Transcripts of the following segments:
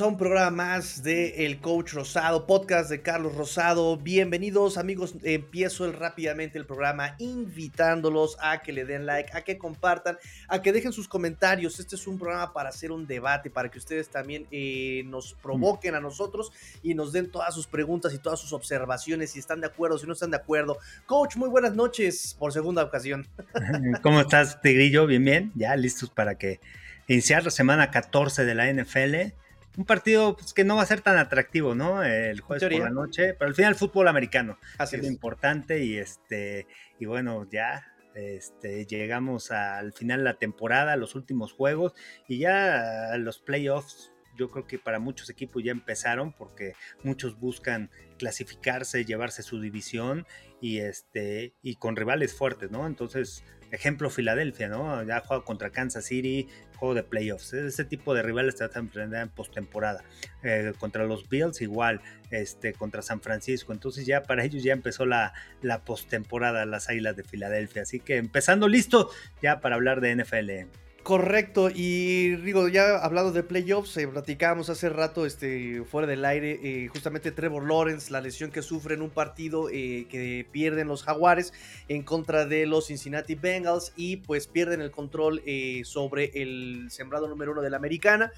A un programa más de El Coach Rosado, podcast de Carlos Rosado. Bienvenidos amigos, empiezo rápidamente el programa invitándolos a que le den like, a que compartan, a que dejen sus comentarios. Este es un programa para hacer un debate, para que ustedes también eh, nos provoquen a nosotros y nos den todas sus preguntas y todas sus observaciones, si están de acuerdo, si no están de acuerdo. Coach, muy buenas noches por segunda ocasión. ¿Cómo estás, Tigrillo? Bien, bien, ya listos para que iniciar la semana 14 de la NFL un partido pues, que no va a ser tan atractivo, ¿no? El jueves por la noche, pero al final el fútbol americano Así es, lo importante y este y bueno, ya este, llegamos al final de la temporada, los últimos juegos y ya los playoffs yo creo que para muchos equipos ya empezaron porque muchos buscan clasificarse, llevarse su división y este y con rivales fuertes, ¿no? Entonces, ejemplo Filadelfia, ¿no? Ya jugado contra Kansas City, juego de playoffs. Ese tipo de rivales te van a enfrentar en postemporada. Eh, contra los Bills igual, este, contra San Francisco. Entonces ya para ellos ya empezó la, la postemporada, las Águilas de Filadelfia. Así que empezando listo ya para hablar de NFL. Correcto, y digo, ya hablado de playoffs, eh, platicábamos hace rato este, fuera del aire, eh, justamente Trevor Lawrence, la lesión que sufre en un partido eh, que pierden los Jaguares en contra de los Cincinnati Bengals y pues pierden el control sobre el sembrado número uno de la americana.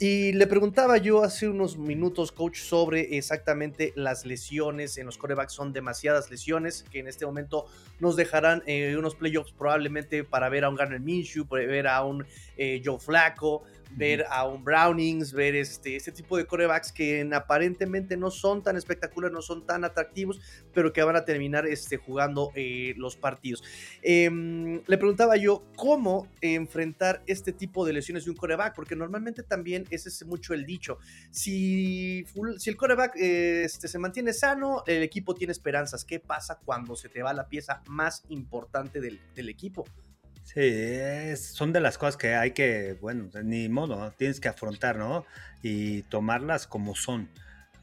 Y le preguntaba yo hace unos minutos, coach, sobre exactamente las lesiones en los corebacks. Son demasiadas lesiones que en este momento nos dejarán eh, unos playoffs probablemente para ver a un Garner Minshew, para ver a un eh, Joe Flacco, ver a un Brownings, ver este, este tipo de corebacks que aparentemente no son tan espectaculares, no son tan atractivos, pero que van a terminar este, jugando eh, los partidos. Em, le preguntaba yo cómo enfrentar este tipo de lesiones de un coreback, porque normalmente también ese es mucho el dicho. Si, si el coreback este, se mantiene sano, el equipo tiene esperanzas. ¿Qué pasa cuando se te va la pieza más importante del, del equipo? Sí, son de las cosas que hay que, bueno, ni modo, tienes que afrontar, ¿no? Y tomarlas como son.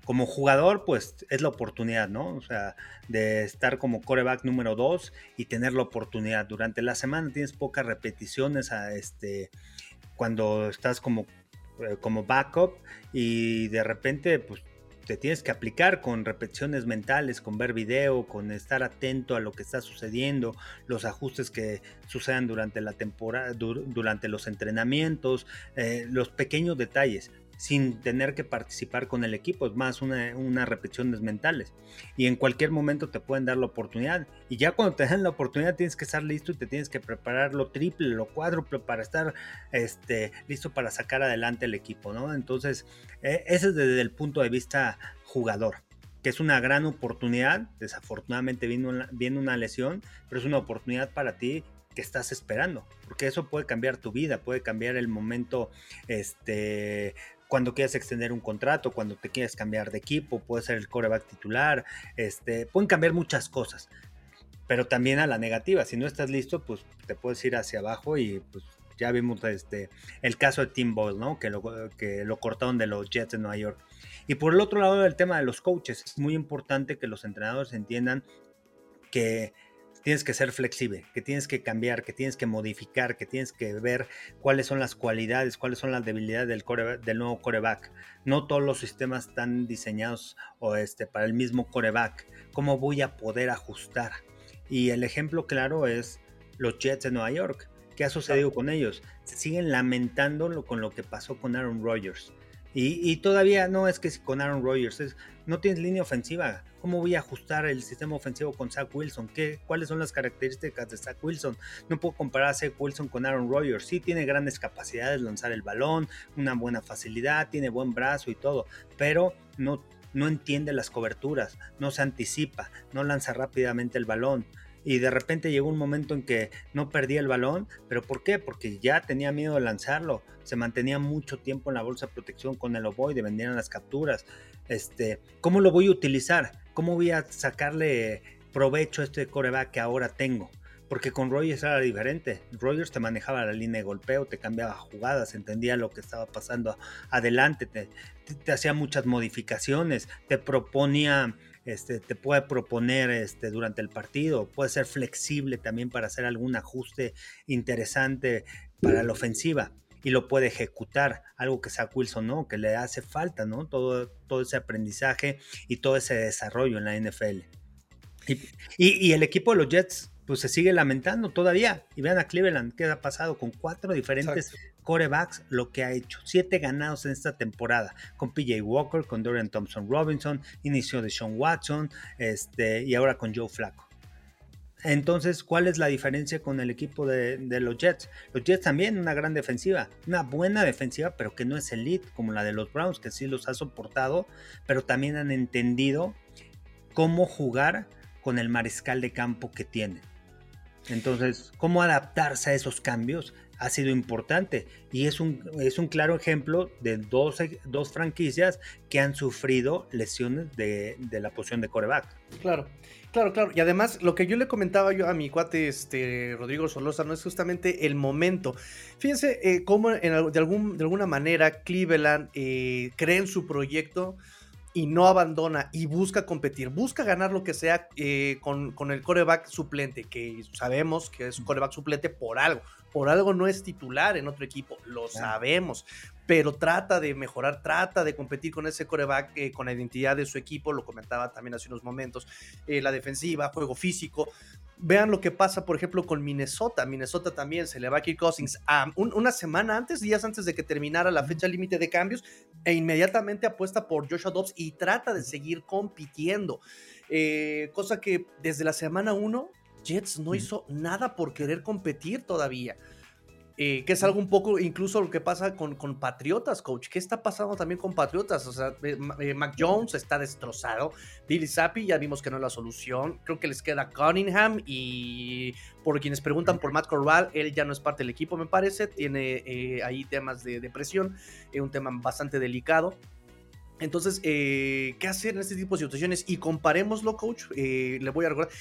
Como jugador, pues es la oportunidad, ¿no? O sea, de estar como coreback número 2 y tener la oportunidad. Durante la semana tienes pocas repeticiones a este, cuando estás como, eh, como backup y de repente, pues te tienes que aplicar con repeticiones mentales, con ver video, con estar atento a lo que está sucediendo, los ajustes que sucedan durante la temporada, durante los entrenamientos, eh, los pequeños detalles sin tener que participar con el equipo, es más una, unas repeticiones mentales. Y en cualquier momento te pueden dar la oportunidad. Y ya cuando te dan la oportunidad tienes que estar listo y te tienes que preparar lo triple, lo cuádruple para estar este, listo para sacar adelante el equipo, ¿no? Entonces, e, ese es desde el punto de vista jugador que es una gran oportunidad. Desafortunadamente una, viene una lesión, pero es una oportunidad para ti que estás esperando, porque eso puede cambiar tu vida, puede cambiar el momento este, cuando quieras extender un contrato, cuando te quieres cambiar de equipo, puede ser el coreback titular, este, pueden cambiar muchas cosas, pero también a la negativa, si no estás listo, pues te puedes ir hacia abajo y pues ya vimos este, el caso de Tim Boyle, ¿no? Que lo, que lo cortaron de los Jets de Nueva York. Y por el otro lado, el tema de los coaches, es muy importante que los entrenadores entiendan que tienes que ser flexible, que tienes que cambiar, que tienes que modificar, que tienes que ver cuáles son las cualidades, cuáles son las debilidades del, del nuevo coreback. No todos los sistemas están diseñados o este, para el mismo coreback. ¿Cómo voy a poder ajustar? Y el ejemplo claro es los Jets de Nueva York. ¿Qué ha sucedido con ellos? Se siguen lamentando con lo que pasó con Aaron Rodgers. Y, todavía no es que con Aaron Rodgers, es, no tienes línea ofensiva. ¿Cómo voy a ajustar el sistema ofensivo con Zach Wilson? ¿Qué, ¿Cuáles son las características de Zach Wilson? No puedo comparar a Zach Wilson con Aaron Rodgers. Sí tiene grandes capacidades, lanzar el balón, una buena facilidad, tiene buen brazo y todo, pero no, no entiende las coberturas, no se anticipa, no lanza rápidamente el balón. Y de repente llegó un momento en que no perdía el balón, pero ¿por qué? Porque ya tenía miedo de lanzarlo, se mantenía mucho tiempo en la bolsa de protección con el ovoide, vendían las capturas. Este, ¿Cómo lo voy a utilizar? ¿Cómo voy a sacarle provecho a este coreback que ahora tengo? Porque con Rogers era diferente. Rogers te manejaba la línea de golpeo, te cambiaba jugadas, entendía lo que estaba pasando adelante, te, te hacía muchas modificaciones, te proponía este, te puede proponer este, durante el partido, puede ser flexible también para hacer algún ajuste interesante para la ofensiva y lo puede ejecutar, algo que Zach Wilson no, que le hace falta, ¿no? Todo, todo ese aprendizaje y todo ese desarrollo en la NFL. Y, el equipo de los Jets, pues se sigue lamentando todavía. Y vean a Cleveland, ¿qué ha pasado? Con cuatro diferentes corebacks lo que ha hecho. Siete ganados en esta temporada. Con PJ Walker, con Dorian Thompson Robinson, inicio de Sean Watson este, y ahora con Joe Flacco. Entonces, ¿cuál es la diferencia con el equipo de, los Jets? Los Jets también una gran defensiva, una buena defensiva, pero que no es elite como la de los Browns, que sí los ha soportado, pero también han entendido cómo jugar con el mariscal de campo que tienen. Entonces, ¿cómo adaptarse a esos cambios? Ha sido importante y es un, es un claro ejemplo de dos, dos franquicias que han sufrido lesiones de, la posición de coreback. Claro, claro, claro. Y además, lo que yo le comentaba yo a mi cuate este, Rodrigo Solosa no es justamente el momento. Fíjense eh, cómo de, algún, de alguna manera Cleveland eh, cree en su proyecto y no abandona y busca competir, busca ganar lo que sea eh, con, con, el coreback suplente, que sabemos que es un coreback suplente por algo, por algo no es titular en otro equipo, lo sabemos, pero trata de mejorar, trata de competir con ese coreback, eh, con la identidad de su equipo, lo comentaba también hace unos momentos, eh, la defensiva, juego físico. Vean lo que pasa, por ejemplo, con Minnesota. Minnesota también se le va a Kirk Cousins a una semana antes, días antes de que terminara la fecha límite de cambios, e inmediatamente apuesta por Joshua Dobbs y trata de seguir compitiendo. Eh, cosa que desde la semana 1 Jets no hizo nada por querer competir todavía. Eh, que es algo un poco incluso lo que pasa con, con, Patriotas, coach. ¿Qué está pasando también con Patriotas? O sea, eh, eh, Mac Jones está destrozado. Billy Zappi ya vimos que no es la solución. Creo que les queda Cunningham y por quienes preguntan por Matt Corral, él ya no es parte del equipo, me parece. Tiene ahí temas de depresión, un tema bastante delicado. Entonces, ¿qué hacer en este tipo de situaciones? Y comparémoslo, coach. le voy a recordar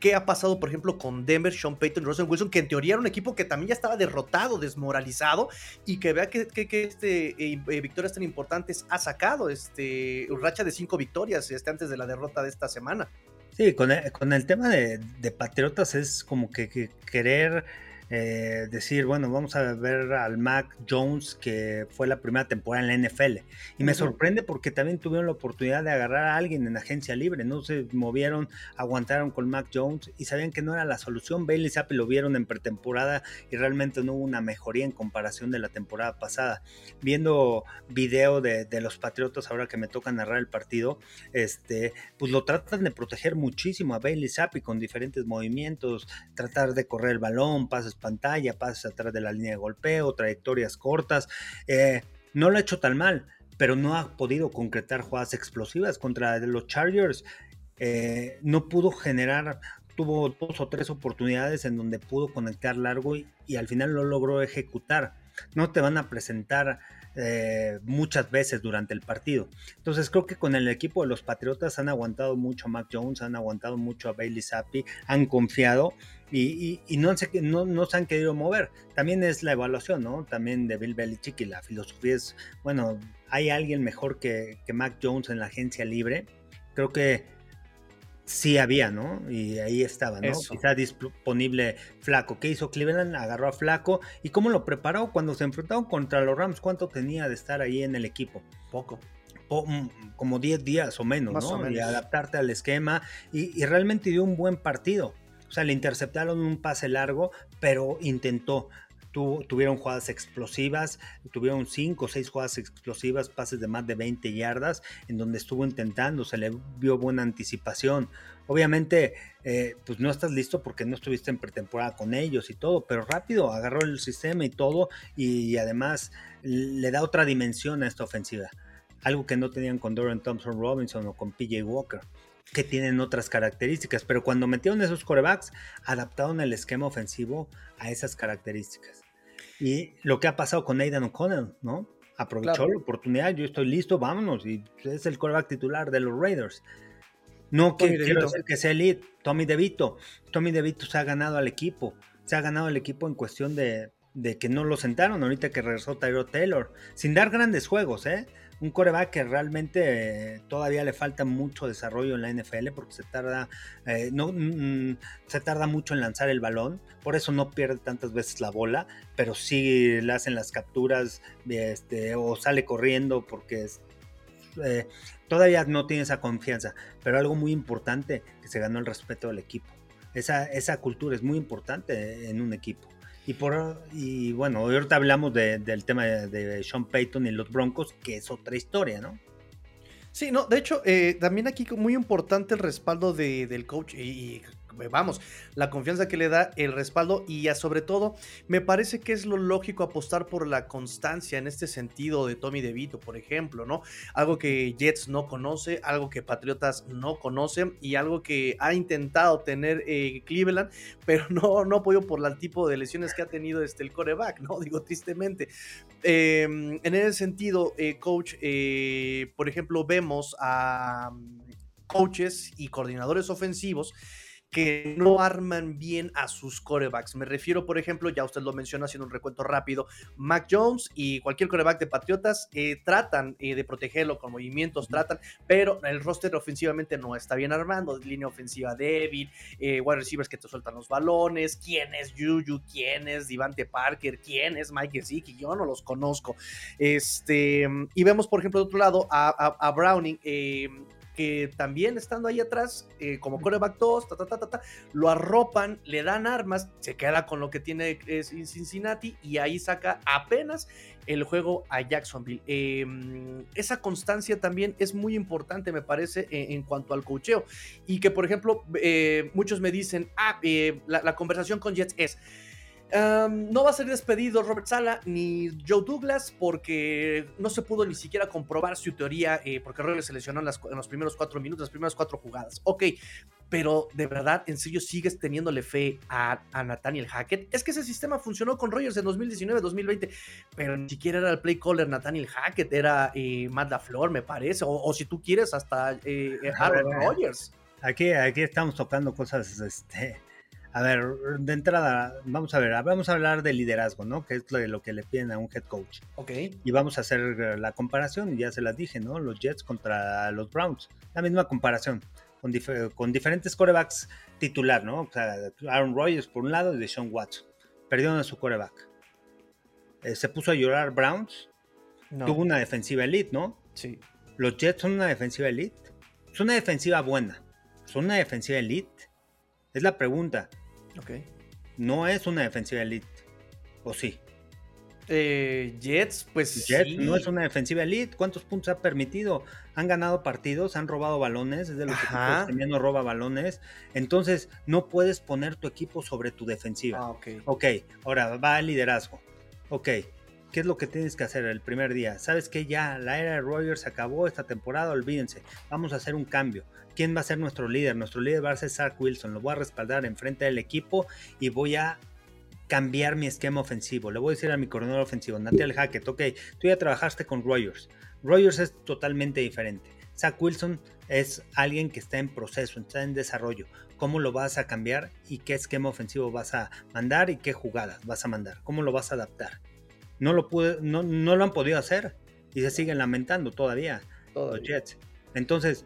qué ha pasado, por ejemplo, con Denver, Sean Payton, Russell Wilson, que en teoría era un equipo que también ya estaba derrotado, desmoralizado, y que vea que, este, eh, eh, victorias tan importantes ha sacado, este, racha de cinco victorias este, antes de la derrota de esta semana. Sí, con el, tema de, Patriotas es como que querer eh, decir, bueno, vamos a ver al Mac Jones, que fue la primera temporada en la NFL. Y me sorprende porque también tuvieron la oportunidad de agarrar a alguien en agencia libre, no se movieron, aguantaron con Mac Jones y sabían que no era la solución. Bailey Zappi lo vieron en pretemporada y realmente no hubo una mejoría en comparación de la temporada pasada. Viendo video de, los Patriotas ahora que me toca narrar el partido, este, pues lo tratan de proteger muchísimo a Bailey Zappi con diferentes movimientos, tratar de correr el balón, pases pantalla, pases atrás de la línea de golpeo, trayectorias cortas. Eh, no lo ha hecho tan mal, pero no ha podido concretar jugadas explosivas contra los Chargers. Eh, no pudo generar, tuvo dos o tres oportunidades en donde pudo conectar largo y, y al final lo logró ejecutar. No te van a presentar eh, muchas veces durante el partido. Entonces creo que con el equipo de los Patriotas han aguantado mucho a Mac Jones, han aguantado mucho a Bailey Zappi, han confiado y, no, se, no, se han querido mover. También es la evaluación, ¿no? También de Bill Belichick y la filosofía es, bueno, hay alguien mejor que, que Mac Jones en la agencia libre. Creo que sí había, ¿no? Y ahí estaba, ¿no? Quizá disponible Flaco. ¿Qué hizo Cleveland? Agarró a Flaco. ¿Y cómo lo preparó cuando se enfrentaron contra los Rams? ¿Cuánto tenía de estar ahí en el equipo? Poco. Mm, como 10 días o menos, ¿no? Y adaptarte al esquema. Y, realmente dio un buen partido. O sea, le interceptaron un pase largo, pero intentó tuvieron jugadas explosivas, tuvieron 5 o 6 jugadas explosivas, pases de más de 20 yardas, en donde estuvo intentando, se le vio buena anticipación. Obviamente, eh, pues no estás listo porque no estuviste en pretemporada con ellos y todo, pero rápido agarró el sistema y todo, y, además le da otra dimensión a esta ofensiva. algo que no tenían con Dorian Thompson Robinson o con PJ Walker, que tienen otras características, pero cuando metieron esos corebacks, adaptaron el esquema ofensivo a esas características. Y lo que ha pasado con Aidan O'Connell, ¿no? Aprovechó la oportunidad, yo estoy listo, vámonos, y es el coreback titular de los Raiders. No que, quiero decir que sea elite, Tommy DeVito. Tommy DeVito se ha ganado al equipo, se ha ganado el equipo en cuestión de, de que no lo sentaron ahorita que regresó Tyro Taylor, sin dar grandes juegos, ¿eh? Un coreback que realmente eh, todavía le falta mucho desarrollo en la NFL porque se tarda, eh, no, mm, se tarda mucho en lanzar el balón, por eso no pierde tantas veces la bola, pero sí le hacen las capturas este, o sale corriendo porque eh, todavía no tiene esa confianza, pero algo muy importante que se ganó el respeto del equipo. Esa, esa cultura es muy importante en un equipo. Y, por, y bueno, ahorita hablamos del tema de, Sean Payton y los Broncos, que es otra historia, ¿no? Sí, no, de hecho, eh, también aquí muy importante el respaldo del coach y vamos, la confianza que le da, el respaldo y ya sobre todo me parece que es lo lógico apostar por la constancia en este sentido de Tommy DeVito, por ejemplo, ¿no? Algo que Jets no conoce, algo que Patriotas no conocen y algo que ha intentado tener eh, Cleveland, pero no, no apoyo por el tipo de lesiones que ha tenido este, el coreback, ¿no? Digo tristemente. Em, en ese sentido, eh, coach, eh, por ejemplo, vemos a mm, coaches y coordinadores ofensivos que no arman bien a sus corebacks. Me refiero, por ejemplo, ya usted lo menciona haciendo un recuento rápido, Mac Jones y cualquier coreback de Patriotas eh, tratan eh, de protegerlo con movimientos, tratan, pero el roster ofensivamente no está bien armando, línea ofensiva débil, eh, wide receivers que te sueltan los balones, quién es Juju, quién es Divante Parker, quién es Mike Ziki, yo no los conozco. Este, y vemos, por ejemplo, de otro lado a, a Browning que también estando ahí atrás, eh, como coreback 2, lo arropan, le dan armas, se queda con lo que tiene eh, Cincinnati y ahí saca apenas el juego a Jacksonville. Em, esa constancia también es muy importante, me parece, en, cuanto al cocheo. Y que, por ejemplo, eh, muchos me dicen, ah, la conversación con Jets es no va a ser despedido Robert Sala ni Joe Douglas porque no se pudo ni siquiera comprobar su teoría eh, porque Rogers se lesionó en, los primeros cuatro minutos, las primeras cuatro jugadas. Ok, pero de verdad, ¿en serio sigues teniéndole fe a, Nathaniel Hackett? Es que ese sistema funcionó con Rogers en 2019-2020, pero ni siquiera era el play caller Nathaniel Hackett, era eh, Matt LaFleur, me parece, o, si tú quieres, hasta eh, Aaron Rodgers. Aquí, aquí estamos tocando cosas este, a ver, de entrada, vamos a ver, vamos a hablar de liderazgo, ¿no? Que es lo, que le piden a un head coach. Ok. Y vamos a hacer la comparación, y ya se las dije, ¿no? Los Jets contra los Browns. La misma comparación, con, con diferentes corebacks titular, ¿no? O sea, Aaron Rodgers por un lado y Sean Watson. Perdieron a su coreback. Eh, se puso a llorar Browns. Tuvo una defensiva elite, ¿no? Sí. Los Jets son una defensiva elite. Es una defensiva buena. Son una defensiva elite. Es la pregunta. No es una defensiva elite. ¿O sí? Eh, Jets, pues Jets no es una defensiva elite. ¿Cuántos puntos ha permitido? Han ganado partidos, han robado balones, es de los Ajá. equipos que no roba balones. Entonces, no puedes poner tu equipo sobre tu defensiva. Ah, ok. Ok, ahora va el liderazgo. Ok, ¿qué es lo que tienes que hacer el primer día? Sabes que ya la era de Rogers acabó esta temporada, olvídense. Vamos a hacer un cambio. ¿Quién va a ser nuestro líder? Nuestro líder va a ser Zach Wilson. Lo voy a respaldar enfrente del equipo y voy a cambiar mi esquema ofensivo. Le voy a decir a mi coordinador ofensivo, Nathaniel Hackett, ok, tú ya trabajaste con Rogers. Rogers es totalmente diferente. Zach Wilson es alguien que está en proceso, está en desarrollo. ¿Cómo lo vas a cambiar y qué esquema ofensivo vas a mandar y qué jugadas vas a mandar? ¿Cómo lo vas a adaptar? No lo, pude, no, no lo han podido hacer y se siguen lamentando todavía, todavía. los Jets. Entonces,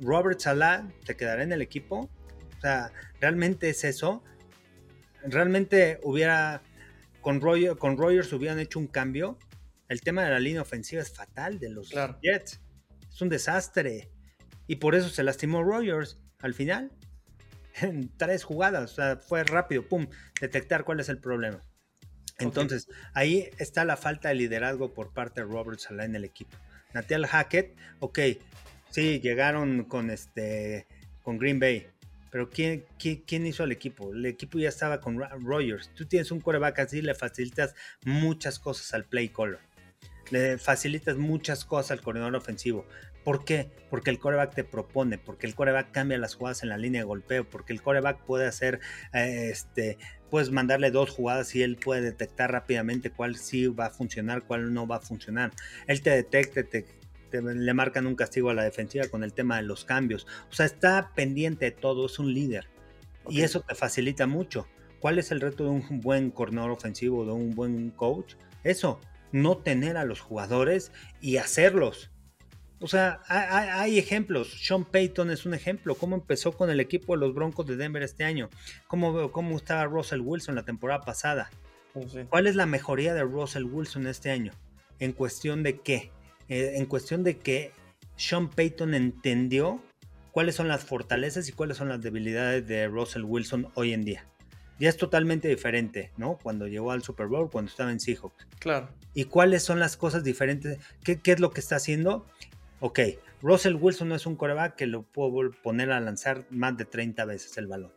Robert Salah se quedará en el equipo. O sea, realmente es eso. Realmente hubiera, con, Roger, con Rogers hubieran hecho un cambio. El tema de la línea ofensiva es fatal de los Jets. Es un desastre. Y por eso se lastimó Rogers al final. En tres jugadas. O sea, fue rápido, pum, detectar cuál es el problema. Entonces, ahí está la falta de liderazgo por parte de Robert Salah en el equipo. Natal Hackett, ok, Sí, llegaron con este con Green Bay. Pero ¿quién, quién, hizo el equipo? El equipo ya estaba con Rogers. Tú tienes un coreback así, le facilitas muchas cosas al play caller. le facilitas muchas cosas al coordinador ofensivo. ¿Por qué? Porque el coreback te propone, porque el coreback cambia las jugadas en la línea de golpeo, porque el coreback puede hacer, eh, este, puedes mandarle dos jugadas y él puede detectar rápidamente cuál sí va a funcionar, cuál no va a funcionar. Él te detecta, te, le marcan un castigo a la defensiva con el tema de los cambios. O sea, está pendiente de todo, es un líder. Y eso te facilita mucho. ¿Cuál es el reto de un buen corredor ofensivo, de un buen coach? Eso, no tener a los jugadores y hacerlos. O sea, hay, ejemplos. Sean Payton es un ejemplo. ¿Cómo empezó con el equipo de los Broncos de Denver este año? ¿Cómo, cómo estaba Russell Wilson la temporada pasada? ¿Cuál es la mejoría de Russell Wilson este año? ¿En cuestión de qué? Eh, en cuestión de que Sean Payton entendió cuáles son las fortalezas y cuáles son las debilidades de Russell Wilson hoy en día. Ya es totalmente diferente, ¿no? Cuando llegó al Super Bowl, cuando estaba en Seahawks. Claro. ¿Y cuáles son las cosas diferentes? ¿Qué, qué es lo que está haciendo? Ok, Russell Wilson no es un coreback que lo puedo poner a lanzar más de 30 veces el balón.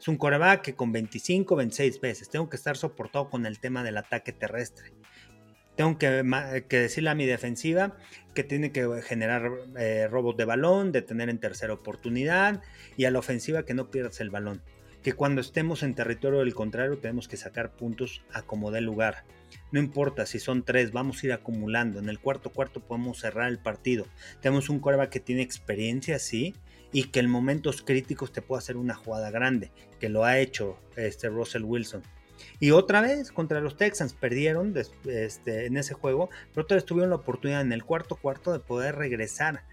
Es un coreback que con 25, 26 veces tengo que estar soportado con el tema del ataque terrestre. Tengo que, decirle a mi defensiva que tiene que generar eh, robos de balón, detener en tercera oportunidad y a la ofensiva que no pierdas el balón. Que cuando estemos en territorio del contrario tenemos que sacar puntos a como dé lugar. No importa si son tres, vamos a ir acumulando. En el cuarto cuarto podemos cerrar el partido. Tenemos un coreback que tiene experiencia, sí, y que en momentos críticos te puede hacer una jugada grande, que lo ha hecho este Russell Wilson. Y otra vez contra los Texans perdieron este, en ese juego, pero otra vez tuvieron la oportunidad en el cuarto cuarto de poder regresar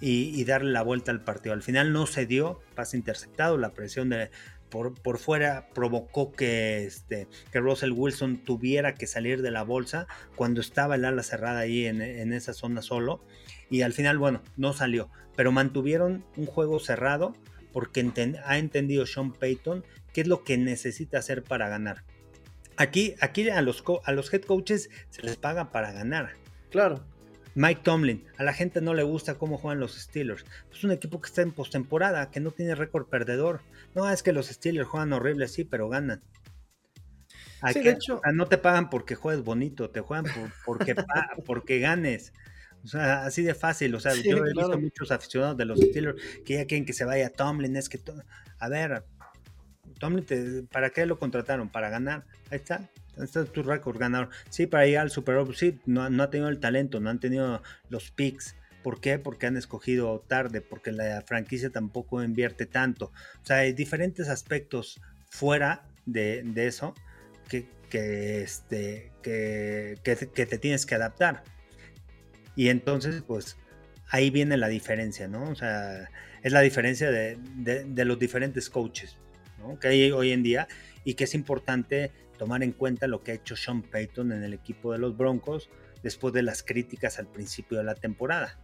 y, darle la vuelta al partido. Al final no se dio, pase interceptado, la presión de, por, por, fuera provocó que, este, que Russell Wilson tuviera que salir de la bolsa cuando estaba el ala cerrada ahí en, en esa zona solo. Y al final, bueno, no salió, pero mantuvieron un juego cerrado porque ha entendido Sean Payton qué es lo que necesita hacer para ganar. Aquí, aquí a, los, a los head coaches se les paga para ganar. Claro. Mike Tomlin, a la gente no le gusta cómo juegan los Steelers. Es un equipo que está en postemporada, que no tiene récord perdedor. No, es que los Steelers juegan horrible, sí, pero ganan. Aquí, de hecho, no te pagan porque juegues bonito, te juegan porque, porque ganes. O sea, así de fácil. O sea, yo he visto muchos aficionados de los Steelers que ya quieren que se vaya Tomlin. Es que, a ver, Tomlin, ¿para qué lo contrataron? ¿Para ganar? Ahí está. Ahí está tu récord ganador. Sí, para ir al Super Bowl. Sí, no, no ha tenido el talento, no han tenido los picks. ¿Por qué? Porque han escogido tarde, porque la franquicia tampoco invierte tanto. O sea, hay diferentes aspectos fuera de, de eso que, que, este, que, que, te tienes que adaptar. Y entonces, pues ahí viene la diferencia, ¿no? O sea, es la diferencia de, los diferentes coaches que hay hoy en día y que es importante tomar en cuenta lo que ha hecho Sean Payton en el equipo de los Broncos después de las críticas al principio de la temporada.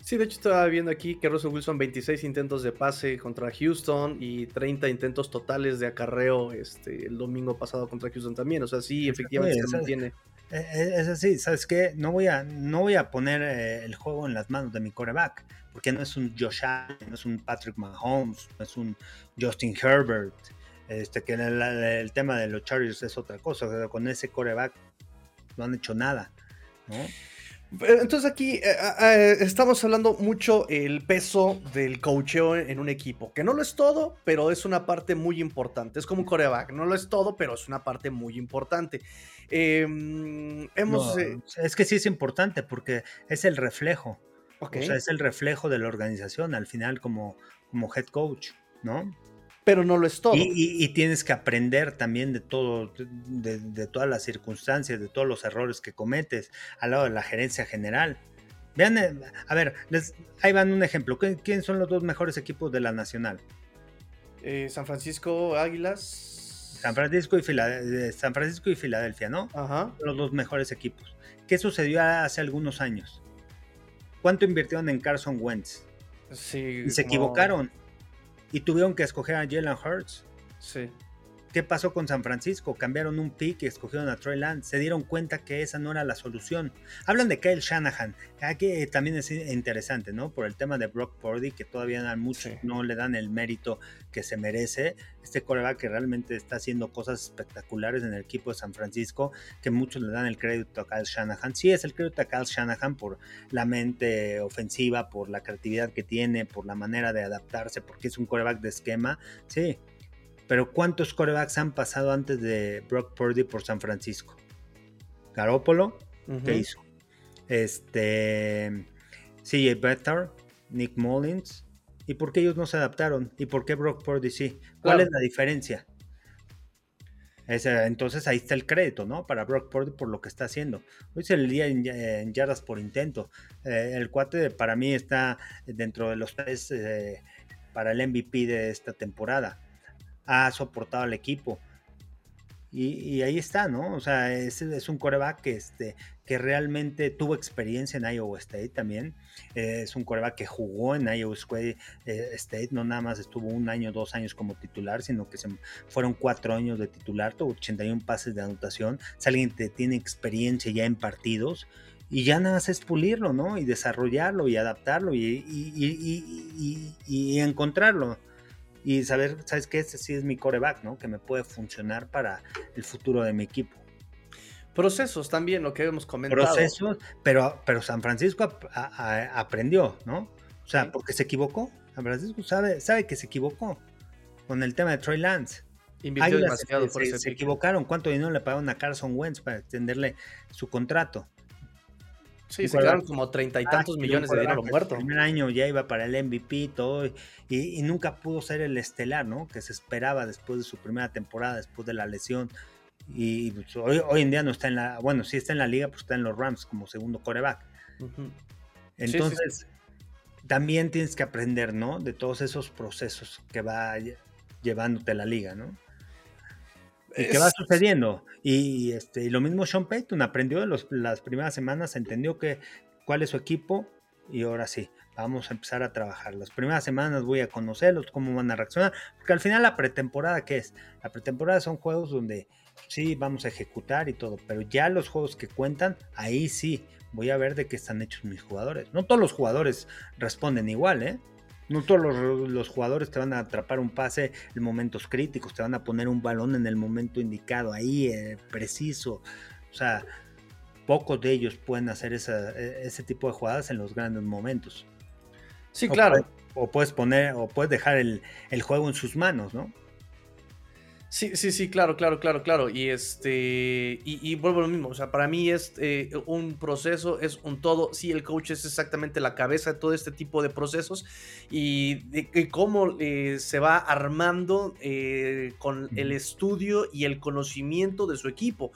Sí, de hecho estaba viendo aquí que Russell Wilson 26 intentos de pase contra Houston y 30 intentos totales de acarreo este, el domingo pasado contra Houston también. O sea, sí, efectivamente se mantiene. E, e, es así, ¿sabes qué? No voy a, no voy a poner eh, el juego en las manos de mi coreback, porque no es un Josh Allen, no es un Patrick Mahomes, no es un Justin Herbert, este, que el, tema de los Chargers es otra cosa, con ese coreback no han hecho nada, ¿no? Entonces aquí eh, eh, estamos hablando mucho el peso del coacheo en un equipo, que no lo es todo, pero es una parte muy importante. Es como un coreback, no lo es todo, pero es una parte muy importante. Em, hemos, eh, es que sí es importante porque es el reflejo. O sea, es el reflejo de la organización al final como, como head coach, ¿no? Pero no lo es todo. Y, tienes que aprender también de todo, de, todas las circunstancias, de todos los errores que cometes al lado de la gerencia general. Vean, eh, a ver, les, ahí van un ejemplo. ¿Quiénes son los dos mejores equipos de la Nacional? Eh, San Francisco Águilas San Francisco y, Filadelfia, San Francisco y Filadelfia, ¿no? Ajá. Los dos mejores equipos. ¿Qué sucedió hace algunos años? ¿Cuánto invirtieron en Carson Wentz? Sí. Y se equivocaron. Y tuvieron que escoger a Jalen Hurts. Sí. ¿Qué pasó con San Francisco? Cambiaron un pick y escogieron a Troy Lance. Se dieron cuenta que esa no era la solución. Hablan de Kyle Shanahan. Aquí también es interesante, ¿no? Por el tema de Brock Purdy, que todavía dan mucho, no le dan el mérito que se merece. Este coreback que realmente está haciendo cosas espectaculares en el equipo de San Francisco, que muchos le dan el crédito a Kyle Shanahan. Sí, es el crédito a Kyle Shanahan por la mente ofensiva, por la creatividad que tiene, por la manera de adaptarse, porque es un coreback de esquema. Sí, pero ¿cuántos corebacks han pasado antes de Brock Purdy por San Francisco? Garoppolo, ¿qué hizo? Este, CJ Beathard, Nick Mullins. ¿Y por qué ellos no se adaptaron? ¿Y por qué Brock Purdy sí? ¿Cuál es la diferencia? entonces ahí está el crédito, ¿no? Para Brock Purdy por lo que está haciendo. Hoy se el día en, yardas por intento. Eh, el cuate para mí está dentro de los tres eh, para el MVP de esta temporada ha soportado al equipo. Y, ahí está, ¿no? O sea, es, es un coreback que, este, que realmente tuvo experiencia en Iowa State también. Eh, es un coreback que jugó en Iowa eh, State, no nada más estuvo un año, dos años como titular, sino que se, fueron cuatro años de titular, tuvo 81 pases de anotación. Es alguien que tiene experiencia ya en partidos y ya nada más es pulirlo, ¿no? Y desarrollarlo y adaptarlo y, y encontrarlo y saber, ¿sabes qué? Este sí es mi coreback, ¿no? Que me puede funcionar para el futuro de mi equipo. Procesos también, lo que hemos comentado. Procesos, pero, pero San Francisco aprendió, ¿no? O sea, porque se equivocó. San Francisco sabe, sabe que se equivocó con el tema de Troy Lance. Invirtió demasiado por se, se equivocaron. ¿Cuánto dinero le pagaron a Carson Wentz para extenderle su contrato? Sí, se quedaron como treinta y ah, tantos millones de dinero muerto. El primer año ya iba para el MVP y todo, y, nunca pudo ser el estelar, ¿no? Que se esperaba después de su primera temporada, después de la lesión. Y pues, hoy, en día no está en la, bueno, sí está en la liga, pues está en los Rams como segundo coreback. Entonces, también tienes que aprender, ¿no? De todos esos procesos que va llevándote la liga, ¿no? ¿Y qué va sucediendo? Y, este, lo mismo Sean Payton aprendió en las primeras semanas, entendió que cuál es su equipo y ahora sí, vamos a empezar a trabajar. Las primeras semanas voy a conocerlos, cómo van a reaccionar, porque al final la pretemporada, ¿qué es? La pretemporada son juegos donde sí vamos a ejecutar y todo, pero ya los juegos que cuentan, ahí sí voy a ver de qué están hechos mis jugadores. No todos los jugadores responden igual, ¿eh? No todos los, jugadores te van a atrapar un pase en momentos críticos, te van a poner un balón en el momento indicado, ahí, eh, preciso. O sea, pocos de ellos pueden hacer e, ese tipo de jugadas en los grandes momentos. Sí, claro. o puedes poner, o puedes dejar el, el juego en sus manos, ¿no? Sí, sí, sí, claro, claro, claro, claro. Y este, y, vuelvo a lo mismo. O sea, para mí es eh, un proceso, es un todo. Sí, el coach es exactamente la cabeza de todo este tipo de procesos y de, cómo eh, se va armando eh, con el estudio y el conocimiento de su equipo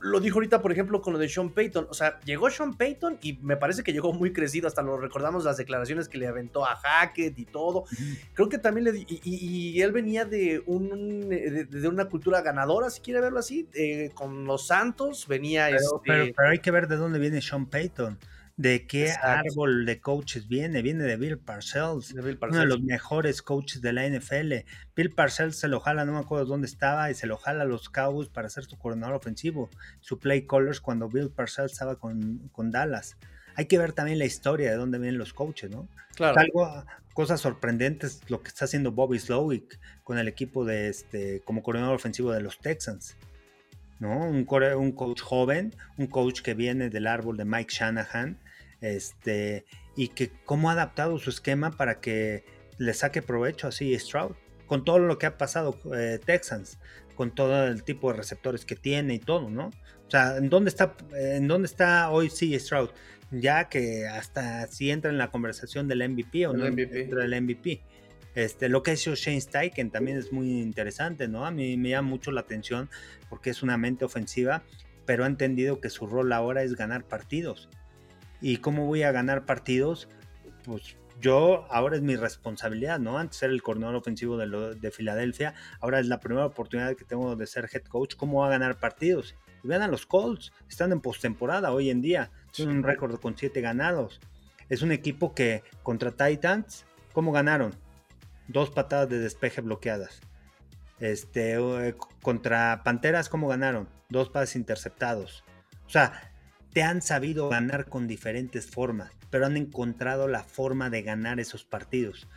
lo dijo ahorita, por ejemplo, con lo de Sean Payton. O sea, llegó Sean Payton y me parece que llegó muy crecido. Hasta lo recordamos las declaraciones que le aventó a Hackett y todo. Creo que también le. Y, él venía de, un, de, una cultura ganadora, si quiere verlo así. Eh, con los Santos venía. Pero, este pero hay que ver de dónde viene Sean Payton de qué árbol de coaches viene. Viene de Bill Parcells, uno de los mejores coaches de la NFL. Bill Parcells se lo jala, no me acuerdo dónde estaba, y se lo jala a los Cowboys para ser su coordinador ofensivo. Su play callers cuando Bill Parcells estaba con, Dallas. Hay que ver también la historia de dónde vienen los coaches, ¿no? Claro. Algo, cosas sorprendentes lo que está haciendo Bobby Slowick con el equipo de este como coordinador ofensivo de los Texans. ¿no? Un, un coach joven, un coach que viene del árbol de Mike Shanahan, este, y que cómo ha adaptado su esquema para que le saque provecho así Stroud, con todo lo que ha pasado eh, Texans, con todo el tipo de receptores que tiene y todo, ¿no? O sea, ¿en dónde está, en dónde está hoy sí Stroud? Ya que hasta si entra en la conversación del MVP o no entra el MVP. Este, lo que ha hecho Shane Steichen también es muy interesante, ¿no? A mí me llama mucho la atención porque es una mente ofensiva, pero ha entendido que su rol ahora es ganar partidos. ¿Y cómo voy a ganar partidos? Pues yo ahora es mi responsabilidad, ¿no? Antes era el coordinador ofensivo de, de, Filadelfia, ahora es la primera oportunidad que tengo de ser head coach. ¿Cómo voy a ganar partidos? Y vean a los Colts, están en postemporada hoy en día, tienen un récord con siete ganados. Es un equipo que contra Titans, ¿cómo ganaron? Dos patadas de despeje bloqueadas. Este, eh, contra Panteras, ¿cómo ganaron? Dos pases interceptados. O sea, te han sabido ganar con diferentes formas, pero han encontrado la forma de ganar esos partidos.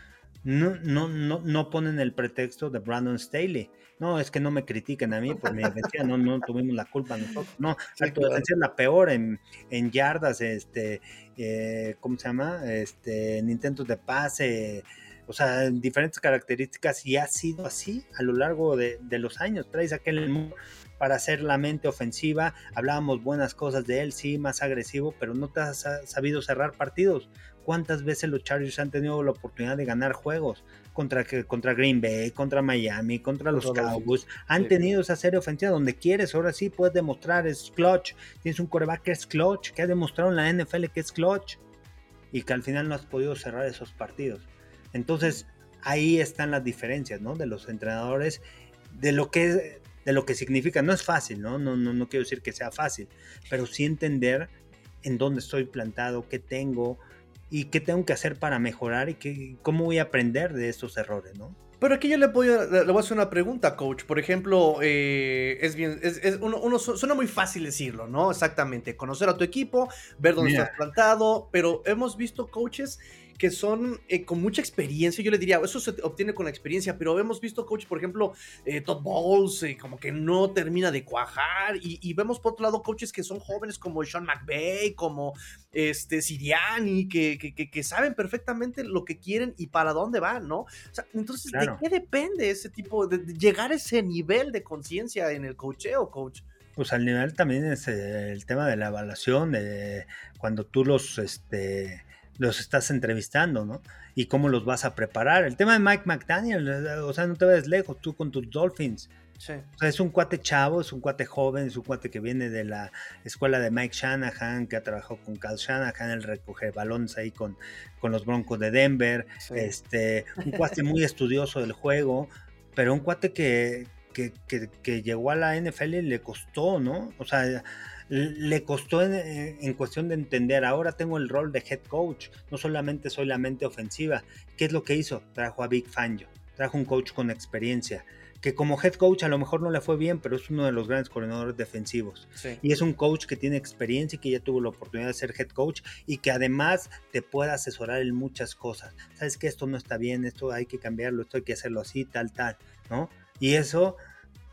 No, no, no, no ponen el pretexto de Brandon Staley. No, es que no me critiquen a mí por mi defensa, no, no tuvimos la culpa nosotros. No, tu defensa es la peor en, en yardas, este, eh, ¿cómo se llama? Este, en intentos de pase, o sea, en diferentes características y ha sido así a lo largo de, de los años. Traes aquel para hacer la mente ofensiva, hablábamos buenas cosas de él, sí, más agresivo, pero no te has sabido cerrar partidos. ¿Cuántas veces los Chargers han tenido la oportunidad de ganar juegos? Contra, contra Green Bay, contra Miami, contra los Cowboys. Han tenido esa serie ofensiva donde quieres. Ahora sí puedes demostrar, es clutch. Tienes un coreback que es clutch, que ha demostrado en la NFL que es clutch. Y que al final no has podido cerrar esos partidos. Entonces, ahí están las diferencias, ¿no? De los entrenadores, de lo que, de lo que significa. No es fácil, ¿no? No, no, no quiero decir que sea fácil, pero sí entender en dónde estoy plantado, qué tengo, y qué tengo que hacer para mejorar y qué, cómo voy a aprender de estos errores, ¿no? Pero aquí yo le voy a, le voy a hacer una pregunta, coach. Por ejemplo, eh, es bien, es, uno, suena muy fácil decirlo, ¿no? Exactamente, conocer a tu equipo, ver dónde estás plantado, pero hemos visto coaches que son eh, con mucha experiencia. Yo le diría, eso se obtiene con la experiencia, pero hemos visto coaches, por ejemplo, eh, Todd Bowles, eh, como que no termina de cuajar, y, vemos por otro lado coaches que son jóvenes como Sean McVay, como este Siriani, que, que, saben perfectamente lo que quieren y para dónde van, ¿no? O sea, entonces, ¿de qué depende ese tipo, de, llegar a ese nivel de conciencia en el coacheo, coach? Pues al nivel también es el tema de la evaluación, de cuando tú los, este, los estás entrevistando, ¿no? Y cómo los vas a preparar. El tema de Mike McDaniel, o sea, no te ves lejos, tú con tus Dolphins. Sí. O sea, es un cuate chavo, es un cuate joven, es un cuate que viene de la escuela de Mike Shanahan, que ha trabajado con Cal Shanahan, él recoge balones ahí con, con los Broncos de Denver. Este, un cuate muy estudioso del juego, pero un cuate que, que, que, que llegó a la NFL y le costó, ¿no? O sea, le costó en, cuestión de entender, ahora tengo el rol de head coach, no solamente soy la mente ofensiva. ¿Qué es lo que hizo? Trajo a Big Fangio, trajo un coach con experiencia, que como head coach a lo mejor no le fue bien, pero es uno de los grandes coordinadores defensivos. Y es un coach que tiene experiencia y que ya tuvo la oportunidad de ser head coach y que además te puede asesorar en muchas cosas. Sabes que esto no está bien, esto hay que cambiarlo, esto hay que hacerlo así, tal, tal, ¿no? Y eso,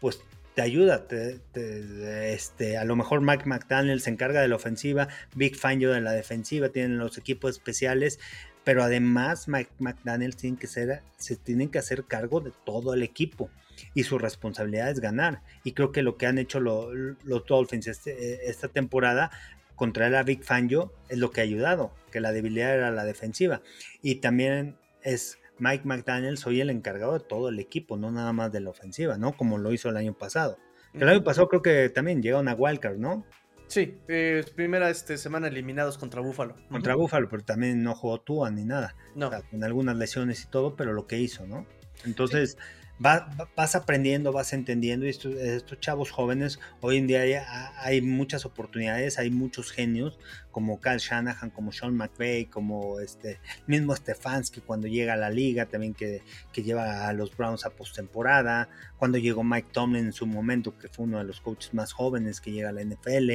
pues te ayuda. este, a lo mejor Mike McDaniel se encarga de la ofensiva, Big Fangio de la defensiva, tienen los equipos especiales, pero además Mike McDaniel tiene que ser, se tienen que hacer cargo de todo el equipo y su responsabilidad es ganar. Y creo que lo que han hecho los Dolphins este, esta temporada contra el Big Fangio es lo que ha ayudado, que la debilidad era la defensiva. Y también es Mike McDaniel soy el encargado de todo el equipo, no nada más de la ofensiva, ¿no? Como lo hizo el año pasado. El año pasado creo que también llegaron a Wildcard, ¿no? Sí, eh, primera este, semana eliminados contra Búfalo. Contra Búfalo, pero también no jugó Tua ni nada. No. con algunas lesiones y todo, pero lo que hizo, ¿no? Entonces, vas aprendiendo, vas entendiendo. Y estos, chavos jóvenes, hoy en día hay, muchas oportunidades, hay muchos genios, como Cal Shanahan, como Sean McVay, como este mismo Stefanski cuando llega a la liga, también que, lleva a los Browns a postemporada. Cuando llegó Mike Tomlin en su momento, que fue uno de los coaches más jóvenes que llega a la NFL.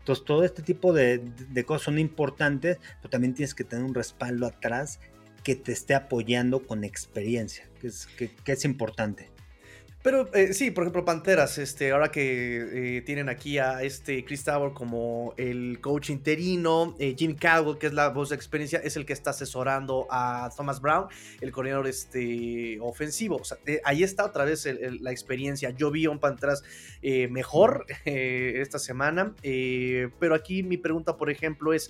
Entonces, todo este tipo de, de, cosas son importantes, pero también tienes que tener un respaldo atrás que te esté apoyando con experiencia, que es, importante. Pero eh, sí, por ejemplo, Panteras, este, ahora que eh, tienen aquí a este Chris Tower como el coach interino, eh, Jim Caldwell, que es la voz de experiencia, es el que está asesorando a Thomas Brown, el coordinador este, ofensivo. O sea, ahí está otra vez la experiencia. Yo vi a un Panteras mejor esta semana, pero aquí mi pregunta, por ejemplo, es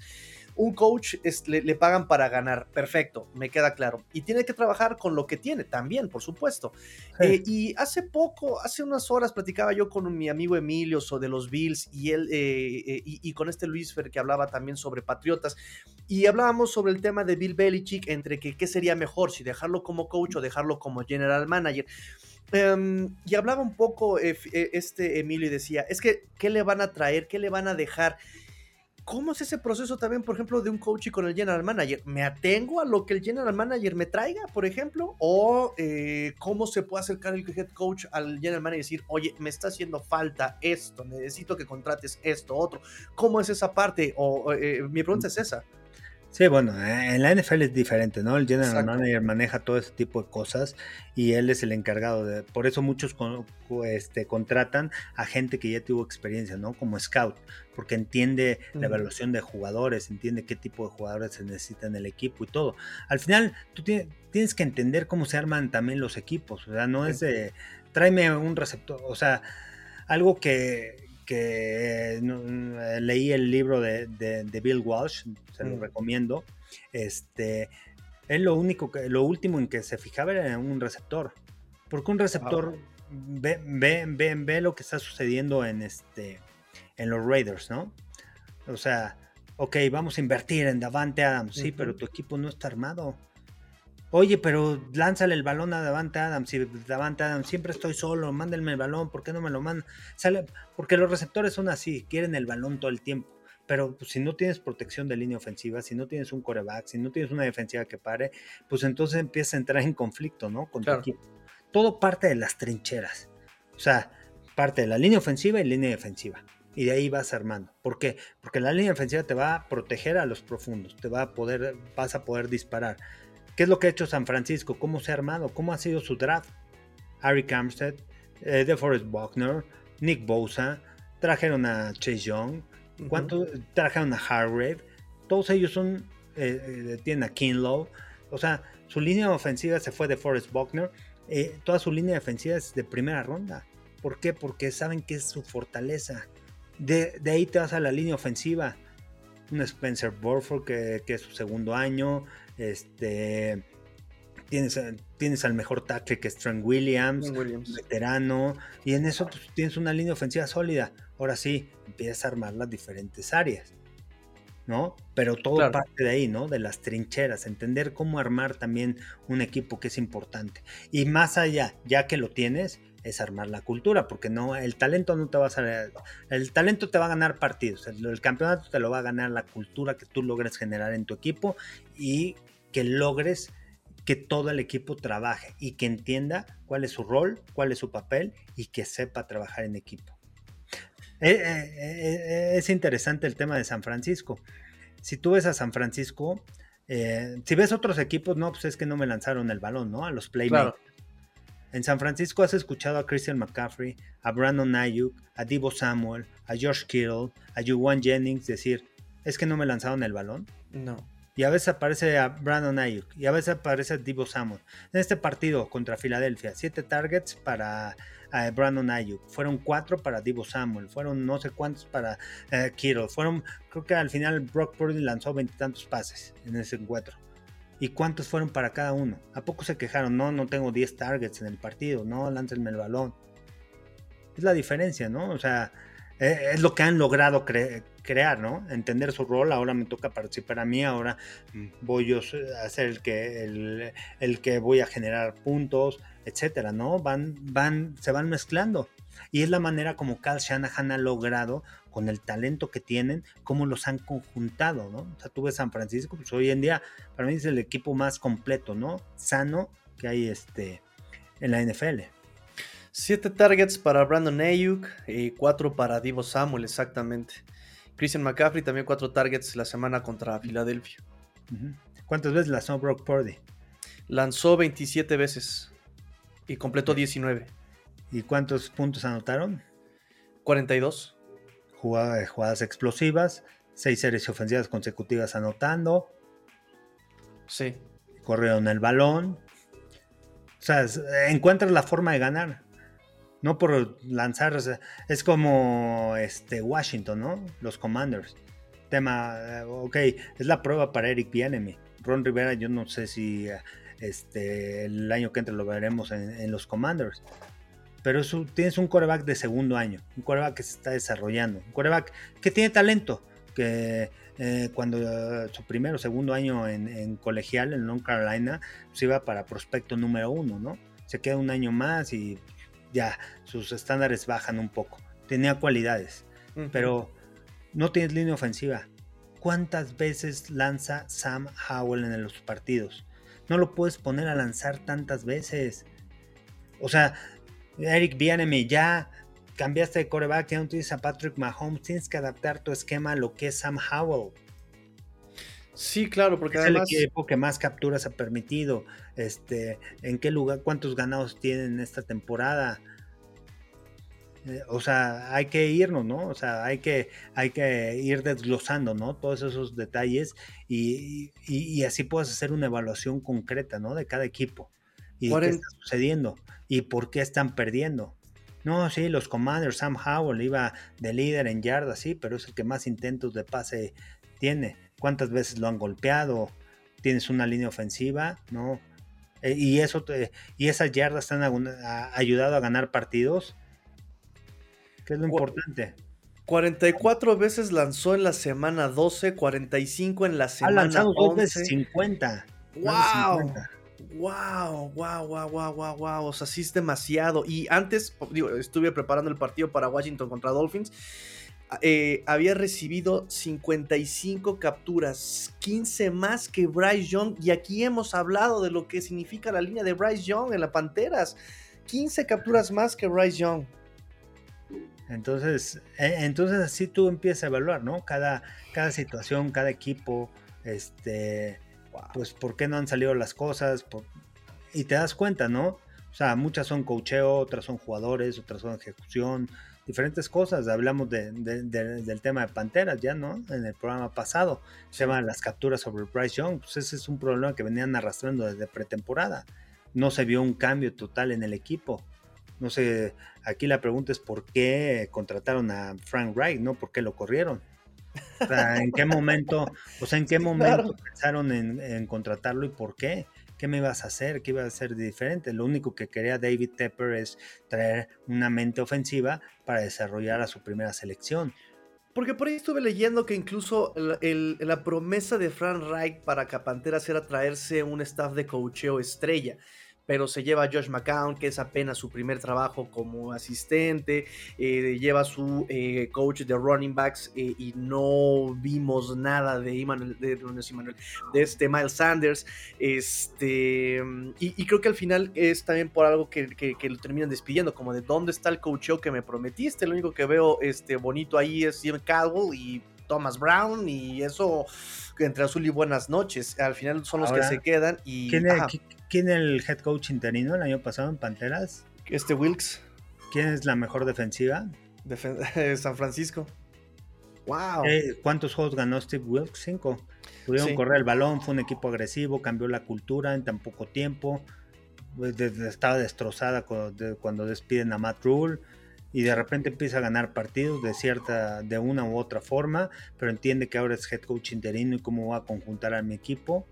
un coach le, pagan para ganar, perfecto, me queda claro. Y tiene que trabajar con lo que tiene también, por supuesto. Eh, y hace poco, hace unas horas, platicaba yo con mi amigo Emilio sobre los Bills y él, eh, eh, y, con este Luis Fer que hablaba también sobre Patriotas. Y hablábamos sobre el tema de Bill Belichick, entre que qué sería mejor, si dejarlo como coach o dejarlo como general manager. Em, y hablaba un poco este Emilio y decía, es que, ¿qué le van a traer? ¿Qué le van a dejar? ¿Cómo es ese proceso también, por ejemplo, de un coach y con el general manager? ¿Me atengo a lo que el general manager me traiga, por ejemplo? ¿O eh, cómo se puede acercar el head coach al general manager y decir, oye, me está haciendo falta esto, necesito que contrates esto, otro? ¿Cómo es esa parte? O eh, mi pregunta es esa. Sí, bueno, eh, en la NFL es diferente, ¿no? El general manager maneja todo ese tipo de cosas y él es el encargado de. Por eso muchos este, contratan a gente que ya tuvo experiencia, ¿no? Como scout, porque entiende la evaluación de jugadores, entiende qué tipo de jugadores se necesita en el equipo y todo. Al final, tú tienes que entender cómo se arman también los equipos, o sea, no es de. Tráeme un receptor, o sea, algo que, que eh, leí el libro de, Bill Walsh, se lo mm. recomiendo. Este, él lo único que, lo último en que se fijaba era en un receptor. Porque un receptor ve, ve, ve, ve, lo que está sucediendo en este en los Raiders, ¿no? O sea, ok, vamos a invertir en Davante Adams, sí, pero tu equipo no está armado. Oye, pero lánzale el balón a Davante Adams. Y Davante Adams, siempre estoy solo, mándenme el balón, ¿por qué no me lo mandan? Sale, porque los receptores son así, quieren el balón todo el tiempo. Pero pues, si no tienes protección de línea ofensiva, si no tienes un coreback, si no tienes una defensiva que pare, pues entonces empiezas a entrar en conflicto, ¿no? Con tu equipo. Todo parte de las trincheras. O sea, parte de la línea ofensiva y línea defensiva. Y de ahí vas armando. ¿Por qué? Porque la línea defensiva te va a proteger a los profundos, te va a poder, vas a poder disparar ¿Qué es lo que ha hecho San Francisco? ¿Cómo se ha armado? ¿Cómo ha sido su draft? Harry Armstead, eh, DeForest Buckner, Nick Bosa, trajeron a Chase Young, ¿cuánto? trajeron a Hargrave. Todos ellos son, eh, eh, tienen a Kinlow. O sea, su línea ofensiva se fue de Forrest Buckner. toda su línea defensiva es de primera ronda. ¿Por qué? Porque saben que es su fortaleza. De, ahí te vas a la línea ofensiva. Un Spencer Burford que, que es su segundo año. Este, tienes, tienes al mejor tackle que es Trent Williams, veterano, y en eso pues, tienes una línea ofensiva sólida. Ahora sí, empiezas a armar las diferentes áreas, ¿no? Pero todo parte de ahí, ¿no? De las trincheras, entender cómo armar también un equipo que es importante. Y más allá, ya que lo tienes, es armar la cultura, porque no, el talento no te va a salir, el talento te va a ganar partidos, el, campeonato te lo va a ganar la cultura que tú logres generar en tu equipo y que logres que todo el equipo trabaje y que entienda cuál es su rol, cuál es su papel y que sepa trabajar en equipo. Eh, eh, eh, es interesante el tema de San Francisco. Si tú ves a San Francisco, si ves otros equipos, no, pues es que no me lanzaron el balón, ¿no? A los playmakers. En San Francisco has escuchado a Christian McCaffrey, a Brandon Ayuk, a Divo Samuel, a George Kittle, a Juwan Jennings decir, ¿es que no me lanzaron el balón? No y a veces aparece a Brandon Ayuk y a veces aparece a Divo Samuel. En este partido contra Filadelfia, siete targets para eh, Brandon Ayuk, fueron cuatro para Divo Samuel, fueron no sé cuántos para eh, Kittle, fueron, creo que al final Brock Purdy lanzó veintitantos pases en ese encuentro. ¿Y cuántos fueron para cada uno? ¿A poco se quejaron? No, no tengo 10 targets en el partido, no, láncenme el balón. Es la diferencia, ¿no? O sea, eh, es lo que han logrado crear, ¿no? Entender su rol, ahora me toca participar a mí, ahora voy yo a ser el que, el, que voy a generar puntos, etcétera, ¿no? Van, van, se van mezclando. Y es la manera como Cal Shanahan ha logrado, con el talento que tienen, cómo los han conjuntado, ¿no? O sea, tú ves San Francisco, pues hoy en día, para mí es el equipo más completo, ¿no? Sano que hay este, en la NFL. Siete targets para Brandon Ayuk y cuatro para Divo Samuel, exactamente. Christian McCaffrey también cuatro targets la semana contra Filadelfia. ¿Cuántas veces lanzó Brock Purdy? Lanzó 27 veces y completó 19. ¿Y cuántos puntos anotaron? 42. Jugadas, jugadas explosivas, seis series ofensivas consecutivas anotando. Sí. Corrieron el balón. O sea, encuentras la forma de ganar no por lanzar, es como este Washington, ¿no? Los Commanders. Tema, eh, ok, es la prueba para Eric Bienemy. Ron Rivera, yo no sé si este, el año que entra lo veremos en, los Commanders. Pero tienes un coreback de segundo año, un coreback que se está desarrollando, un coreback que tiene talento, que eh, cuando eh, su primero o segundo año en, colegial en North Carolina, se pues iba para prospecto número uno, ¿no? Se queda un año más y ya sus estándares bajan un poco. Tenía cualidades, pero no tienes línea ofensiva. cuántas veces lanza Sam Howell en los partidos. No lo puedes poner a lanzar tantas veces. O sea, Eric Bianemi, ya cambiaste de coreback, ya no tienes a Patrick Mahomes, tienes que adaptar tu esquema a lo que es Sam Howell. Sí, claro, porque es además... el equipo que más capturas ha permitido. Este, ¿En qué lugar, cuántos ganados tienen esta temporada? Eh, o sea, hay que irnos, ¿no? O sea, hay que, hay que ir desglosando, ¿no? Todos esos detalles y, y, así puedes hacer una evaluación concreta, ¿no? De cada equipo. Y qué está sucediendo y por qué están perdiendo. No, sí, los Commanders, Sam Howell iba de líder en yardas, sí, pero es el que más intentos de pase tiene. ¿Cuántas veces lo han golpeado? Tienes una línea ofensiva, ¿no? Eh, y, eso y esas yardas te han ayudado a ganar partidos. ¿Qué es lo importante? 44 veces lanzó en la semana 12, 45 en la semana ha lanzado 11. Dos veces 50. ¡Wow! Wow, wow, wow, wow, wow, wow. O sea, sí es demasiado. Y antes, digo, estuve preparando el partido para Washington contra Dolphins. Eh, había recibido 55 capturas, 15 más que Bryce Young. Y aquí hemos hablado de lo que significa la línea de Bryce Young en la Panteras. 15 capturas más que Bryce Young. Entonces, e, entonces así tú empiezas a evaluar, ¿no? Cada, cada situación, cada equipo, este, pues por qué no han salido las cosas, y te das cuenta, ¿no? O sea, muchas son cocheo, otras son jugadores, otras son ejecución, diferentes cosas. Hablamos del tema de Panteras ya, ¿no? En el programa pasado. Se llaman las capturas sobre Bryce Young. Pues ese es un problema que venían arrastrando desde pretemporada. No se vio un cambio total en el equipo. No sé, aquí la pregunta es por qué contrataron a Frank Wright, ¿no? ¿Por qué lo corrieron? O sea, ¿en qué momento, o sea, en qué momento pensaron en, contratarlo y por qué? ¿Qué me ibas a hacer? ¿Qué iba a hacer diferente? Lo único que quería David Tepper es traer una mente ofensiva para desarrollar a su primera selección. Porque por ahí estuve leyendo que incluso la promesa de Frank Wright para Capanteras era traerse un staff de coacheo estrella pero se lleva a Josh McCown, que es apenas su primer trabajo como asistente, eh, lleva su eh, coach de running backs eh, y no vimos nada de Emmanuel, de, de este Miles Sanders, este, y, creo que al final es también por algo que, lo terminan despidiendo, como de dónde está el coacheo que me prometiste, lo único que veo este, bonito ahí es Steven Caldwell y Thomas Brown y eso entre azul y buenas noches. Al final son los que se quedan y... ¿quién es, ¿Quién el head coach interino el año pasado en Panteras? Este Wilkes. ¿Quién es la mejor defensiva? San Francisco. ¡Wow! Eh, ¿Cuántos juegos ganó Steve Wilkes? Cinco. Pudieron correr el balón, fue un equipo agresivo, cambió la cultura en tan poco tiempo. Pues, estaba destrozada cuando despiden a Matt Rule y de repente empieza a ganar partidos de cierta, de una u otra forma, pero entiende que ahora es head coach interino y cómo va a conjuntar a mi equipo.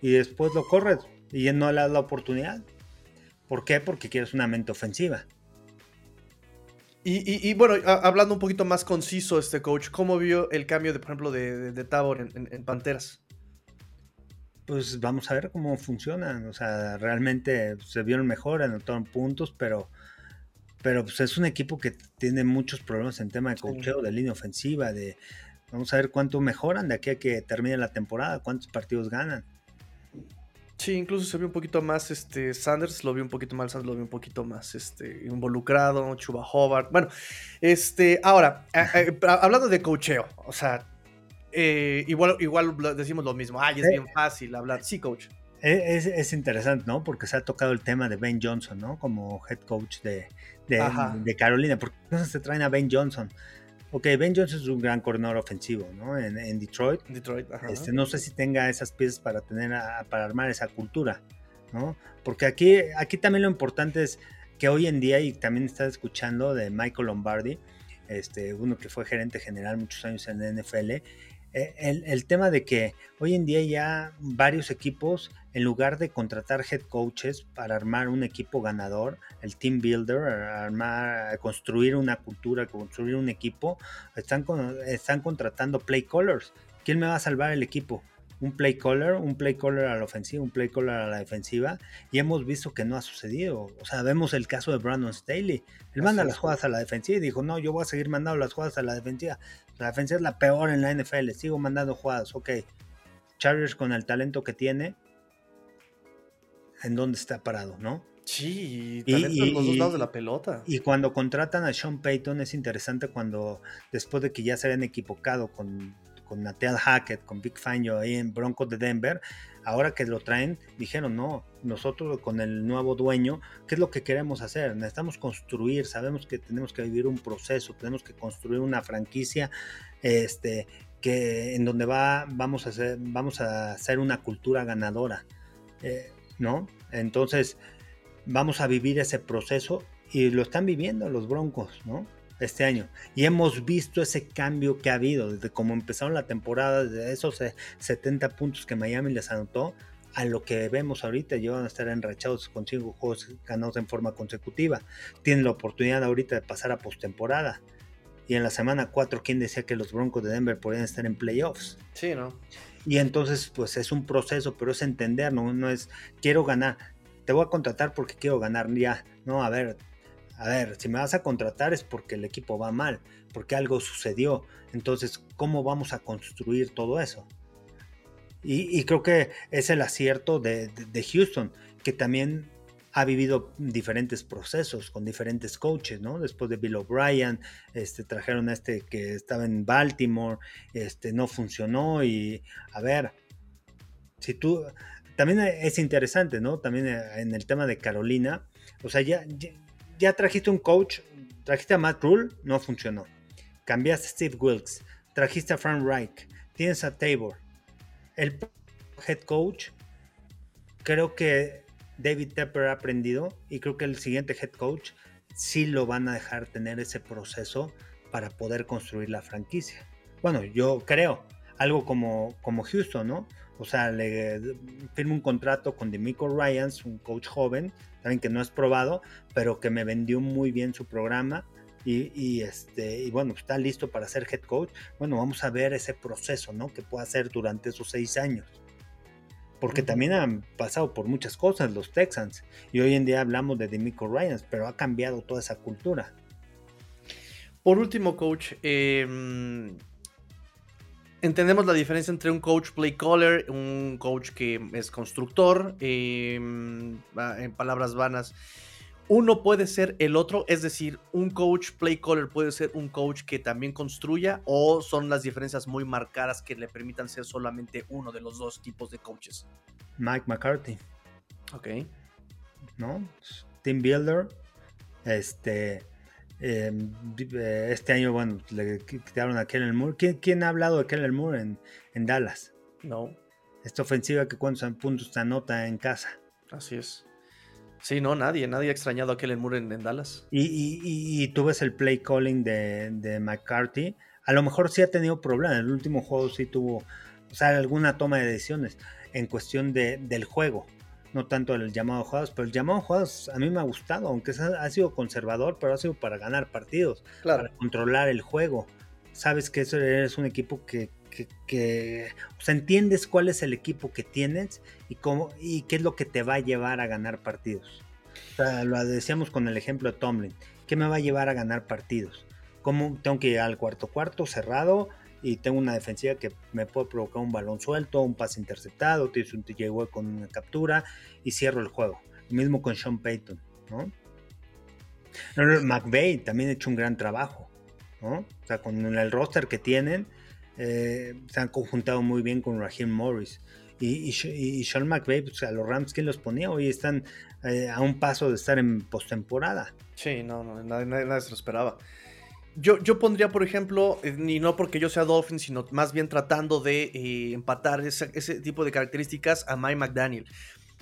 Y después lo corre y no le das la oportunidad. ¿Por qué? Porque quieres una mente ofensiva. Y, bueno, hablando un poquito más conciso, este coach, ¿cómo vio el cambio, de, por ejemplo, de, de, Tabor en, Panteras? Pues vamos a ver cómo funciona. O sea, realmente se vieron mejor, anotaron puntos, pero, pero pues es un equipo que tiene muchos problemas en tema de cocheo, de línea ofensiva, de vamos a ver cuánto mejoran de aquí a que termine la temporada, cuántos partidos ganan. Sí, incluso se vio un poquito más, este, Sanders lo vio un poquito más, Sanders lo vio un poquito más, este, involucrado, Chuba Hobart. Bueno, este, ahora, hablando de cocheo, o sea, eh, igual, igual decimos lo mismo, ay, es eh, bien fácil hablar. Sí, coach. E, es, interesante, ¿no? Porque se ha tocado el tema de Ben Johnson, ¿no? Como head coach de, de, de Carolina. ¿Por qué no se traen a Ben Johnson? Ok, Ben Johnson es un gran corredor ofensivo, ¿no? En, Detroit. Detroit, ajá. Este, no sé si tenga esas piezas para tener, para armar esa cultura, ¿no? Porque aquí, aquí también lo importante es que hoy en día, y también estás escuchando de Michael Lombardi, este, uno que fue gerente general muchos años en la NFL, eh, el, tema de que hoy en día ya varios equipos, en lugar de contratar head coaches para armar un equipo ganador, el team builder, armar, construir una cultura, construir un equipo, están, están contratando play callers. ¿Quién me va a salvar el equipo? Un play caller, un play caller a la ofensiva, un play caller a la defensiva, y hemos visto que no ha sucedido. O sea, vemos el caso de Brandon Staley. Él manda las jugadas a la defensiva y dijo, no, yo voy a seguir mandando las jugadas a la defensiva. La defensiva es la peor en la NFL, sigo mandando jugadas, ok. Chargers con el talento que tiene, ¿en dónde está parado, no? Sí, talento en los dos lados de la pelota. Y cuando contratan a Sean Payton es interesante cuando después de que ya se habían equivocado con, con Nathaniel Hackett, con Big Fangio ahí en Broncos de Denver, ahora que lo traen, dijeron, no, nosotros con el nuevo dueño, ¿qué es lo que queremos hacer? Necesitamos construir, sabemos que tenemos que vivir un proceso, tenemos que construir una franquicia este, que, en donde va, vamos, a hacer, vamos a hacer una cultura ganadora, eh, ¿no? Entonces vamos a vivir ese proceso y lo están viviendo los Broncos, ¿no? Este año. Y hemos visto ese cambio que ha habido desde cómo empezaron la temporada, de esos 70 eh, puntos que Miami les anotó, a lo que vemos ahorita, llevan a estar enrachados con cinco juegos ganados en forma consecutiva. Tienen la oportunidad ahorita de pasar a postemporada. Y en la semana 4, ¿quién decía que los Broncos de Denver podían estar en playoffs? Sí, ¿no? Y entonces, pues es un proceso, pero es entender, no, no es quiero ganar te voy a contratar porque quiero ganar ya. No, a ver, a ver, si me vas a contratar es porque el equipo va mal, porque algo sucedió. Entonces, ¿cómo vamos a construir todo eso? Y, creo que es el acierto de, Houston, que también ha vivido diferentes procesos con diferentes coaches, ¿no? Después de Bill O'Brien, este, trajeron a este que estaba en Baltimore, este, no funcionó y, a ver, si tú, también es interesante, ¿no? También eh, en el tema de Carolina. O sea, ya, ya, trajiste un coach, trajiste a Matt Rule, no funcionó. Cambiaste a Steve Wilkes, trajiste a Frank Reich, tienes a Tabor. El head coach, creo que David Tepper ha aprendido y creo que el siguiente head coach sí lo van a dejar tener ese proceso para poder construir la franquicia. Bueno, yo creo, algo como, como Houston, ¿no? O sea, le firmo un contrato con Demico Ryans, un coach joven, también que no es probado, pero que me vendió muy bien su programa. Y, este, y bueno, está listo para ser head coach. Bueno, vamos a ver ese proceso, ¿no? Que puede hacer durante esos seis años. Porque también han pasado por muchas cosas los Texans. Y hoy en día hablamos de Demico Ryans, pero ha cambiado toda esa cultura. Por último, coach, eh, entendemos la diferencia entre un coach play caller, un coach que es constructor, em, en palabras vanas. Uno puede ser el otro, es decir, un coach play caller puede ser un coach que también construya o son las diferencias muy marcadas que le permitan ser solamente uno de los dos tipos de coaches. Mike McCarthy. Ok. ¿No? Team Builder. Este eh, este año, bueno, le quitaron a Kellen Moore. ¿Quién, ha hablado de Kellen Moore en, Dallas? No. Esta ofensiva que cuántos puntos se anota en casa. Así es. Sí, no, nadie, nadie ha extrañado a Kellen Moore en, Dallas. Y, tú ves el play calling de, McCarthy. A lo mejor sí ha tenido problemas. En el último juego sí tuvo, o sea, alguna toma de decisiones en cuestión de, del juego no tanto el llamado jugadas, pero el llamado jugadas a mí me ha gustado, aunque ha sido conservador, pero ha sido para ganar partidos, para controlar el juego. Sabes que eso eres un equipo que, que, o sea, entiendes cuál es el equipo que tienes y cómo y qué es lo que te va a llevar a ganar partidos. O sea, lo decíamos con el ejemplo de Tomlin, ¿qué me va a llevar a ganar partidos? ¿Cómo tengo que ir al cuarto cuarto cerrado? Y tengo una defensiva que me puede provocar un balón suelto, un pase interceptado, tienes un TJ con una captura y cierro el juego. Mismo con Sean Payton, ¿no? McVeigh también ha hecho un gran trabajo, ¿no? O sea, con el roster que tienen, eh, se han conjuntado muy bien con Raheem Morris. Y, Sean McVay, pues, a los Rams, ¿quién los ponía? Hoy están eh, a un paso de estar en postemporada. Sí, no, no nadie, nadie se lo esperaba. Yo, yo pondría, por ejemplo, eh, y no porque yo sea Dolphin, sino más bien tratando de eh, empatar ese, ese, tipo de características a Mike McDaniel.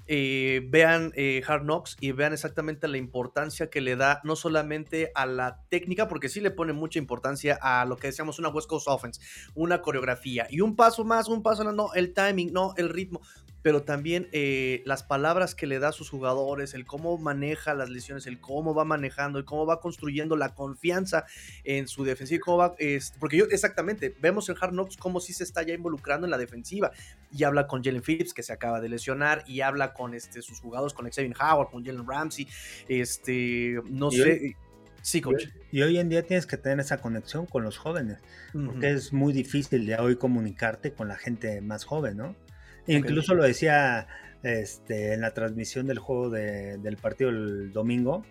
Eh, vean Hard Knocks y vean exactamente la importancia que le da no solamente a la técnica, porque sí le pone mucha importancia a lo que decíamos una West Coast Offense, una coreografía y un paso más, un paso, no, el timing, no, el ritmo pero también eh, las palabras que le da a sus jugadores, el cómo maneja las lesiones, el cómo va manejando, el cómo va construyendo la confianza en su defensiva, cómo va, porque yo exactamente, vemos en Hard Knocks cómo sí se está ya involucrando en la defensiva y habla con Jalen Phillips que se acaba de lesionar y habla con este, sus jugadores, con Xavier Howard, con Jalen Ramsey, este, no sé. Sí, coach. Y hoy en día tienes que tener esa conexión con los jóvenes, porque es muy difícil de hoy comunicarte con la gente más joven, ¿no? Incluso lo decía este, en la transmisión del juego del partido el domingo,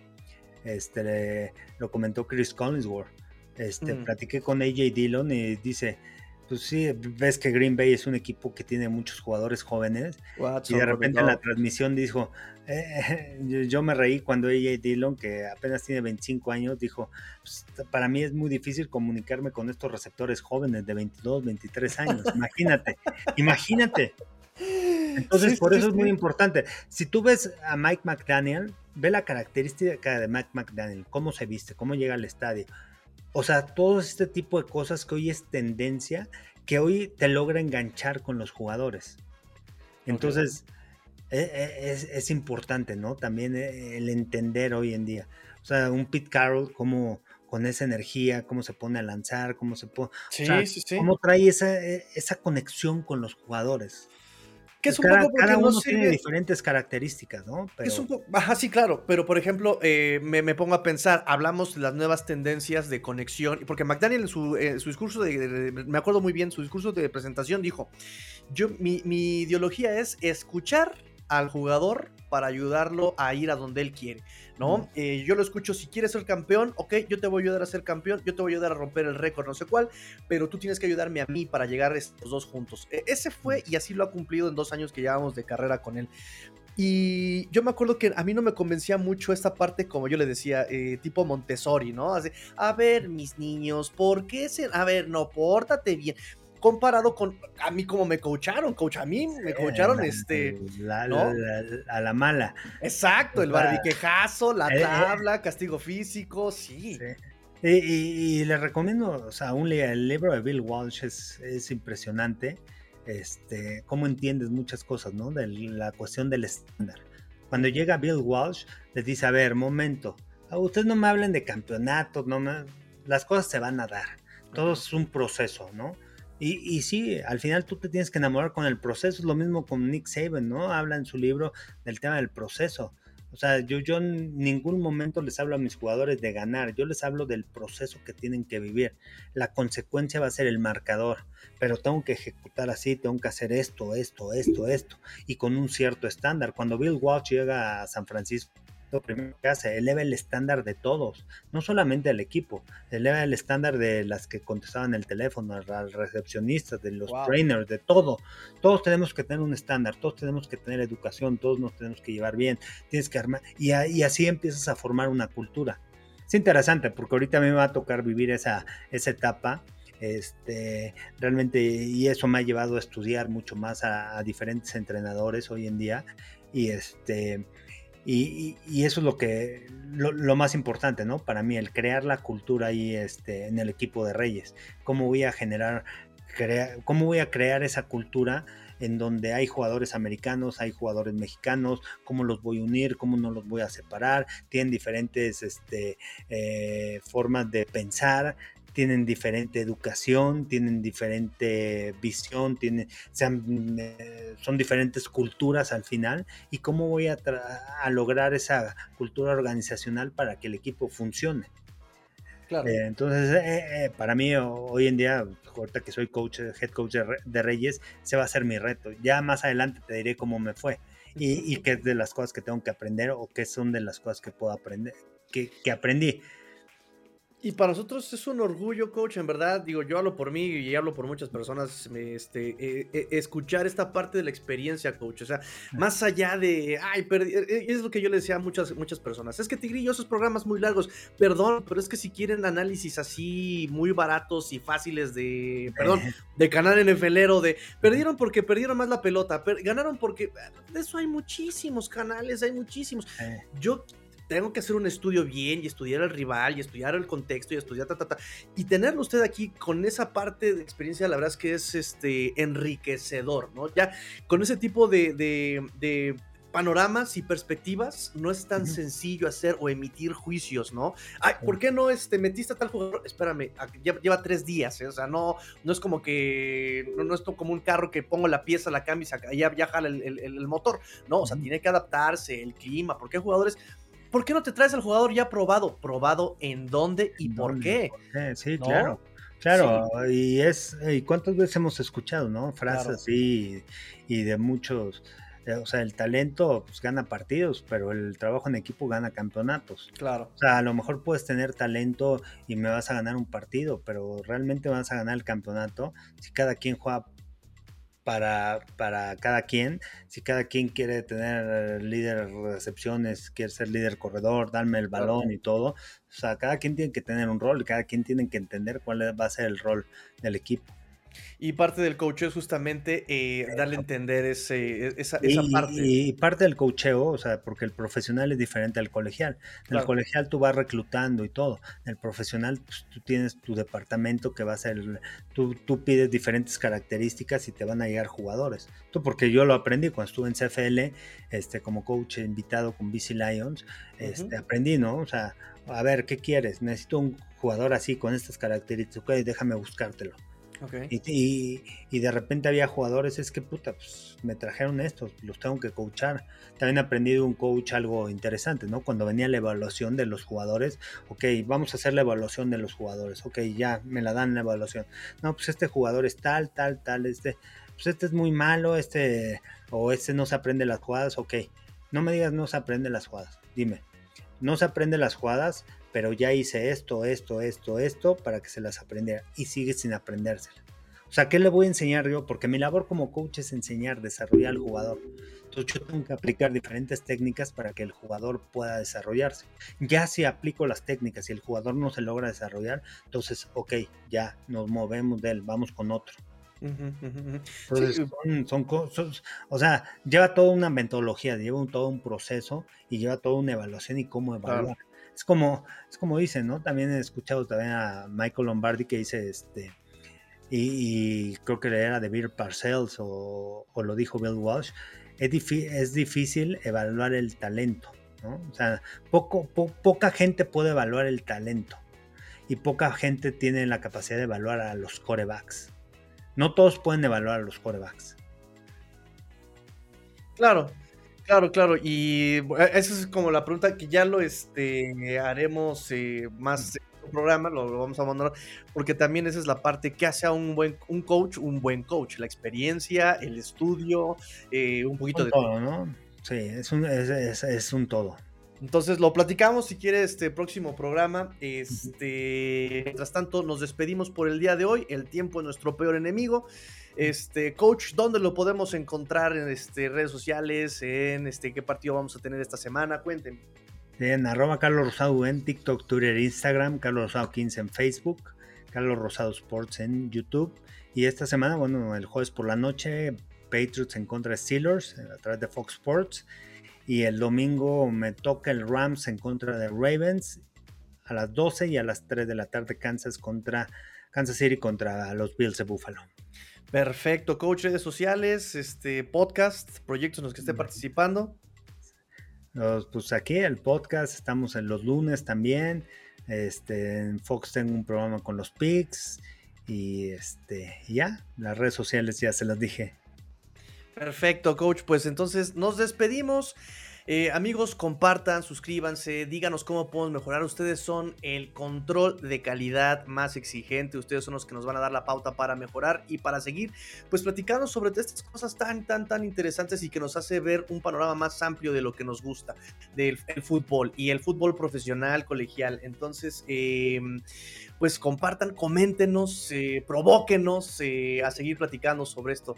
este, lo comentó Chris Collinsworth. Este, Platiqué con AJ Dillon y dice, pues sí, ves que Green Bay es un equipo que tiene muchos jugadores jóvenes. y de repente en la transmisión dijo, eh, yo, me reí cuando AJ Dillon, que apenas tiene 25 años, dijo, pues, para mí es muy difícil comunicarme con estos receptores jóvenes de 22, 23 años. Imagínate, imagínate. Entonces, por eso es muy importante. Si tú ves a Mike McDaniel, ve la característica de Mike McDaniel, cómo se viste, cómo llega al estadio o sea, todo este tipo de cosas que hoy es tendencia, que hoy te logra enganchar con los jugadores. Entonces, e, e, es, importante, ¿no? También eh, el entender hoy en día. O sea, un Pete Carroll, cómo con esa energía, cómo se pone a lanzar, cómo se pone. Sí, sí, sí. Cómo trae esa, e, esa conexión con los jugadores es un poco cada uno tiene diferentes características, ¿no? Es un ajá, sí, claro, pero por ejemplo, eh, me, pongo a pensar, hablamos de las nuevas tendencias de conexión, porque McDaniel en su, discurso, de, me acuerdo muy bien, su discurso de presentación dijo, yo, mi, mi ideología es escuchar al jugador para ayudarlo a ir a donde él quiere, ¿no? Eh, yo lo escucho, si quieres ser campeón, ok, yo te voy a ayudar a ser campeón, yo te voy a ayudar a romper el récord, no sé cuál, pero tú tienes que ayudarme a mí para llegar a estos dos juntos. E, ese fue y así lo ha cumplido en dos años que llevamos de carrera con él. Y yo me acuerdo que a mí no me convencía mucho esta parte, como yo le decía, eh, tipo Montessori, ¿no? Así, a ver, mis niños, ¿por qué se.? A ver, no, pórtate bien comparado con a mí como me coacharon, coach, a mí me coacharon este, a la mala. Exacto, el barbiquejazo, la eh, eh. tabla, castigo físico, sí. Y, le recomiendo, o sea, un, el libro de Bill Walsh es, es impresionante, este, cómo entiendes muchas cosas, ¿no? De la cuestión del estándar. Cuando llega Bill Walsh, les dice, a ver, momento, ustedes no me hablen de campeonatos, no me... las cosas se van a dar, todo es un proceso, ¿no? Y, y, sí, al final tú te tienes que enamorar con el proceso. Es lo mismo con Nick Saban, ¿no? Habla en su libro del tema del proceso. O sea, yo, yo en ningún momento les hablo a mis jugadores de ganar, yo les hablo del proceso que tienen que vivir. La consecuencia va a ser el marcador, pero tengo que ejecutar así, tengo que hacer esto, esto, esto, esto, y con un cierto estándar. Cuando Bill Walsh llega a San Francisco, lo primero que hace, eleva el estándar de todos, no solamente del equipo, eleva el estándar de las que contestaban el teléfono, las recepcionistas, de los trainers, de todo. Todos tenemos que tener un estándar, todos tenemos que tener educación, todos nos tenemos que llevar bien, tienes que armar, y, y así empiezas a formar una cultura. Es interesante porque ahorita a me va a tocar vivir esa, esa etapa este, realmente, y eso me ha llevado a estudiar mucho más a, a diferentes entrenadores hoy en día. Y este, y, eso es lo que lo, más importante, ¿no? Para mí, el crear la cultura ahí este, en el equipo de Reyes. ¿Cómo voy a generar, cómo voy a crear esa cultura en donde hay jugadores americanos, hay jugadores mexicanos, cómo los voy a unir, cómo no los voy a separar, tienen diferentes este, eh, formas de pensar, tienen diferente educación, tienen diferente visión, tienen, eh, son diferentes culturas al final y cómo voy a, lograr esa cultura organizacional para que el equipo funcione. Claro. Eh, entonces, eh, para mí hoy en día, ahorita que soy coach, head coach de, Reyes, se va a ser mi reto. Ya más adelante te diré cómo me fue y, y qué es de las cosas que tengo que aprender o qué son de las cosas que puedo aprender, que, que aprendí. Y para nosotros es un orgullo, coach, en verdad, digo, yo hablo por mí y hablo por muchas personas, este, eh, eh, escuchar esta parte de la experiencia, coach, o sea, más allá de, ay, eh, es lo que yo le decía a muchas, muchas personas, es que Tigrillo, esos programas muy largos, perdón, pero es que si quieren análisis así muy baratos y fáciles de, perdón, de canal NFLero, de, perdieron porque perdieron más la pelota, ganaron porque, de eso hay muchísimos canales, hay muchísimos, yo tengo que hacer un estudio bien y estudiar al rival y estudiar el contexto y estudiar ta, ta, ta. Y tenerlo usted aquí con esa parte de experiencia, la verdad es que es este, enriquecedor, ¿no? Ya con ese tipo de, de, de panoramas y perspectivas, no es tan sencillo hacer o emitir juicios, ¿no? Ay, ¿por qué no este, metiste a tal jugador? Espérame, lleva, tres días, ¿eh? o sea, no, no es como que, no, no es como un carro que pongo la pieza, la cambio y ya, ya jala el, el, el, motor, no, o sea, tiene que adaptarse, el clima, porque hay jugadores... ¿Por qué no te traes al jugador ya probado? ¿Probado en dónde y por qué? Sí, claro. Claro, y es, y cuántas veces hemos escuchado, ¿no? Frases así y de muchos, eh, o sea, el talento pues, gana partidos, pero el trabajo en equipo gana campeonatos. Claro. O sea, a lo mejor puedes tener talento y me vas a ganar un partido, pero realmente vas a ganar el campeonato si cada quien juega para, para cada quien. Si cada quien quiere tener líder recepciones, quiere ser líder corredor, darme el balón y todo. O sea, cada quien tiene que tener un rol, cada quien tiene que entender cuál va a ser el rol del equipo. Y parte del coacheo es justamente eh, darle a entender ese, e, esa, parte. Y, parte del coacheo, o sea, porque el profesional es diferente al colegial. En el colegial tú vas reclutando y todo. En el profesional pues, tú tienes tu departamento que va a ser, tú, tú pides diferentes características y te van a llegar jugadores. Tú, porque yo lo aprendí cuando estuve en CFL, este, como coach invitado con BC Lions, este, aprendí, ¿no? O sea, a ver, ¿qué quieres? Necesito un jugador así, con estas características, ok, déjame buscártelo y, y, de repente había jugadores, es que puta, pues me trajeron estos, los tengo que coachar. También aprendí de un coach algo interesante, ¿no? Cuando venía la evaluación de los jugadores, ok, vamos a hacer la evaluación de los jugadores, ok, ya me la dan la evaluación. No, pues este jugador es tal, tal, tal, este, pues este es muy malo, este, o este no se aprende las jugadas, ok. No me digas no se aprende las jugadas, dime, no se aprende las jugadas, pero ya hice esto, esto, esto, esto para que se las aprendiera y sigue sin aprendérsela. O sea, ¿qué le voy a enseñar yo? Porque mi labor como coach es enseñar, desarrollar al jugador. Entonces yo tengo que aplicar diferentes técnicas para que el jugador pueda desarrollarse. Ya si aplico las técnicas y el jugador no se logra desarrollar, entonces, ok, ya nos movemos de él, vamos con otro. Entonces, son, cosas, o sea, lleva toda una metodología, lleva todo un proceso y lleva toda una evaluación y cómo evaluar es como, es como dicen, ¿no? También he escuchado también a Michael Lombardi que dice, este, y, creo que era de Bill Parcells o, lo dijo Bill Walsh, es, es, difícil evaluar el talento, ¿no? O sea, poco, poca gente puede evaluar el talento y poca gente tiene la capacidad de evaluar a los corebacks. No todos pueden evaluar a los corebacks. Claro, Claro, claro, y e, esa es como la pregunta que ya lo este, haremos eh, más en el programa, lo, vamos a mandar, porque también esa es la parte que hace a un buen un coach, un buen coach, la experiencia, el estudio, eh, un poquito de todo, ¿no? Sí, es un, es, es, un todo. Entonces lo platicamos si quiere este próximo programa. Este, mientras tanto, nos despedimos por el día de hoy. El tiempo es nuestro peor enemigo. Este, coach, ¿dónde lo podemos encontrar en este, redes sociales? En este, qué partido vamos a tener esta semana? Cuéntenme. En arroba Carlos Rosado en TikTok, Twitter, Instagram, Carlos Rosado 15 en Facebook, Carlos Rosado Sports en YouTube. Y esta semana, bueno, el jueves por la noche, Patriots en contra de Steelers a través de Fox Sports. Y el domingo me toca el Rams en contra de Ravens a las 12 y a las 3 de la tarde Kansas contra Kansas City contra los Bills de Buffalo. Perfecto, coach, redes sociales, este podcast, proyectos en los que esté participando. pues aquí el podcast, estamos en los lunes también. Este, en Fox tengo un programa con los Pigs. Y este, ya, las redes sociales ya se las dije. Perfecto, coach. Pues entonces nos despedimos. Eh, amigos, compartan, suscríbanse, díganos cómo podemos mejorar. Ustedes son el control de calidad más exigente. Ustedes son los que nos van a dar la pauta para mejorar y para seguir, pues platicando sobre estas cosas tan, tan, tan interesantes y que nos hace ver un panorama más amplio de lo que nos gusta del fútbol y el fútbol profesional, colegial. Entonces, em, pues compartan, coméntenos, eh, provóquenos eh, a seguir platicando sobre esto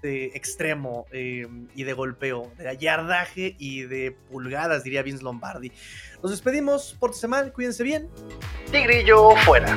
de extremo eh, y de golpeo, de yardaje y de pulgadas, diría Vince Lombardi. Nos despedimos, por semana, cuídense bien. Tigrillo fuera.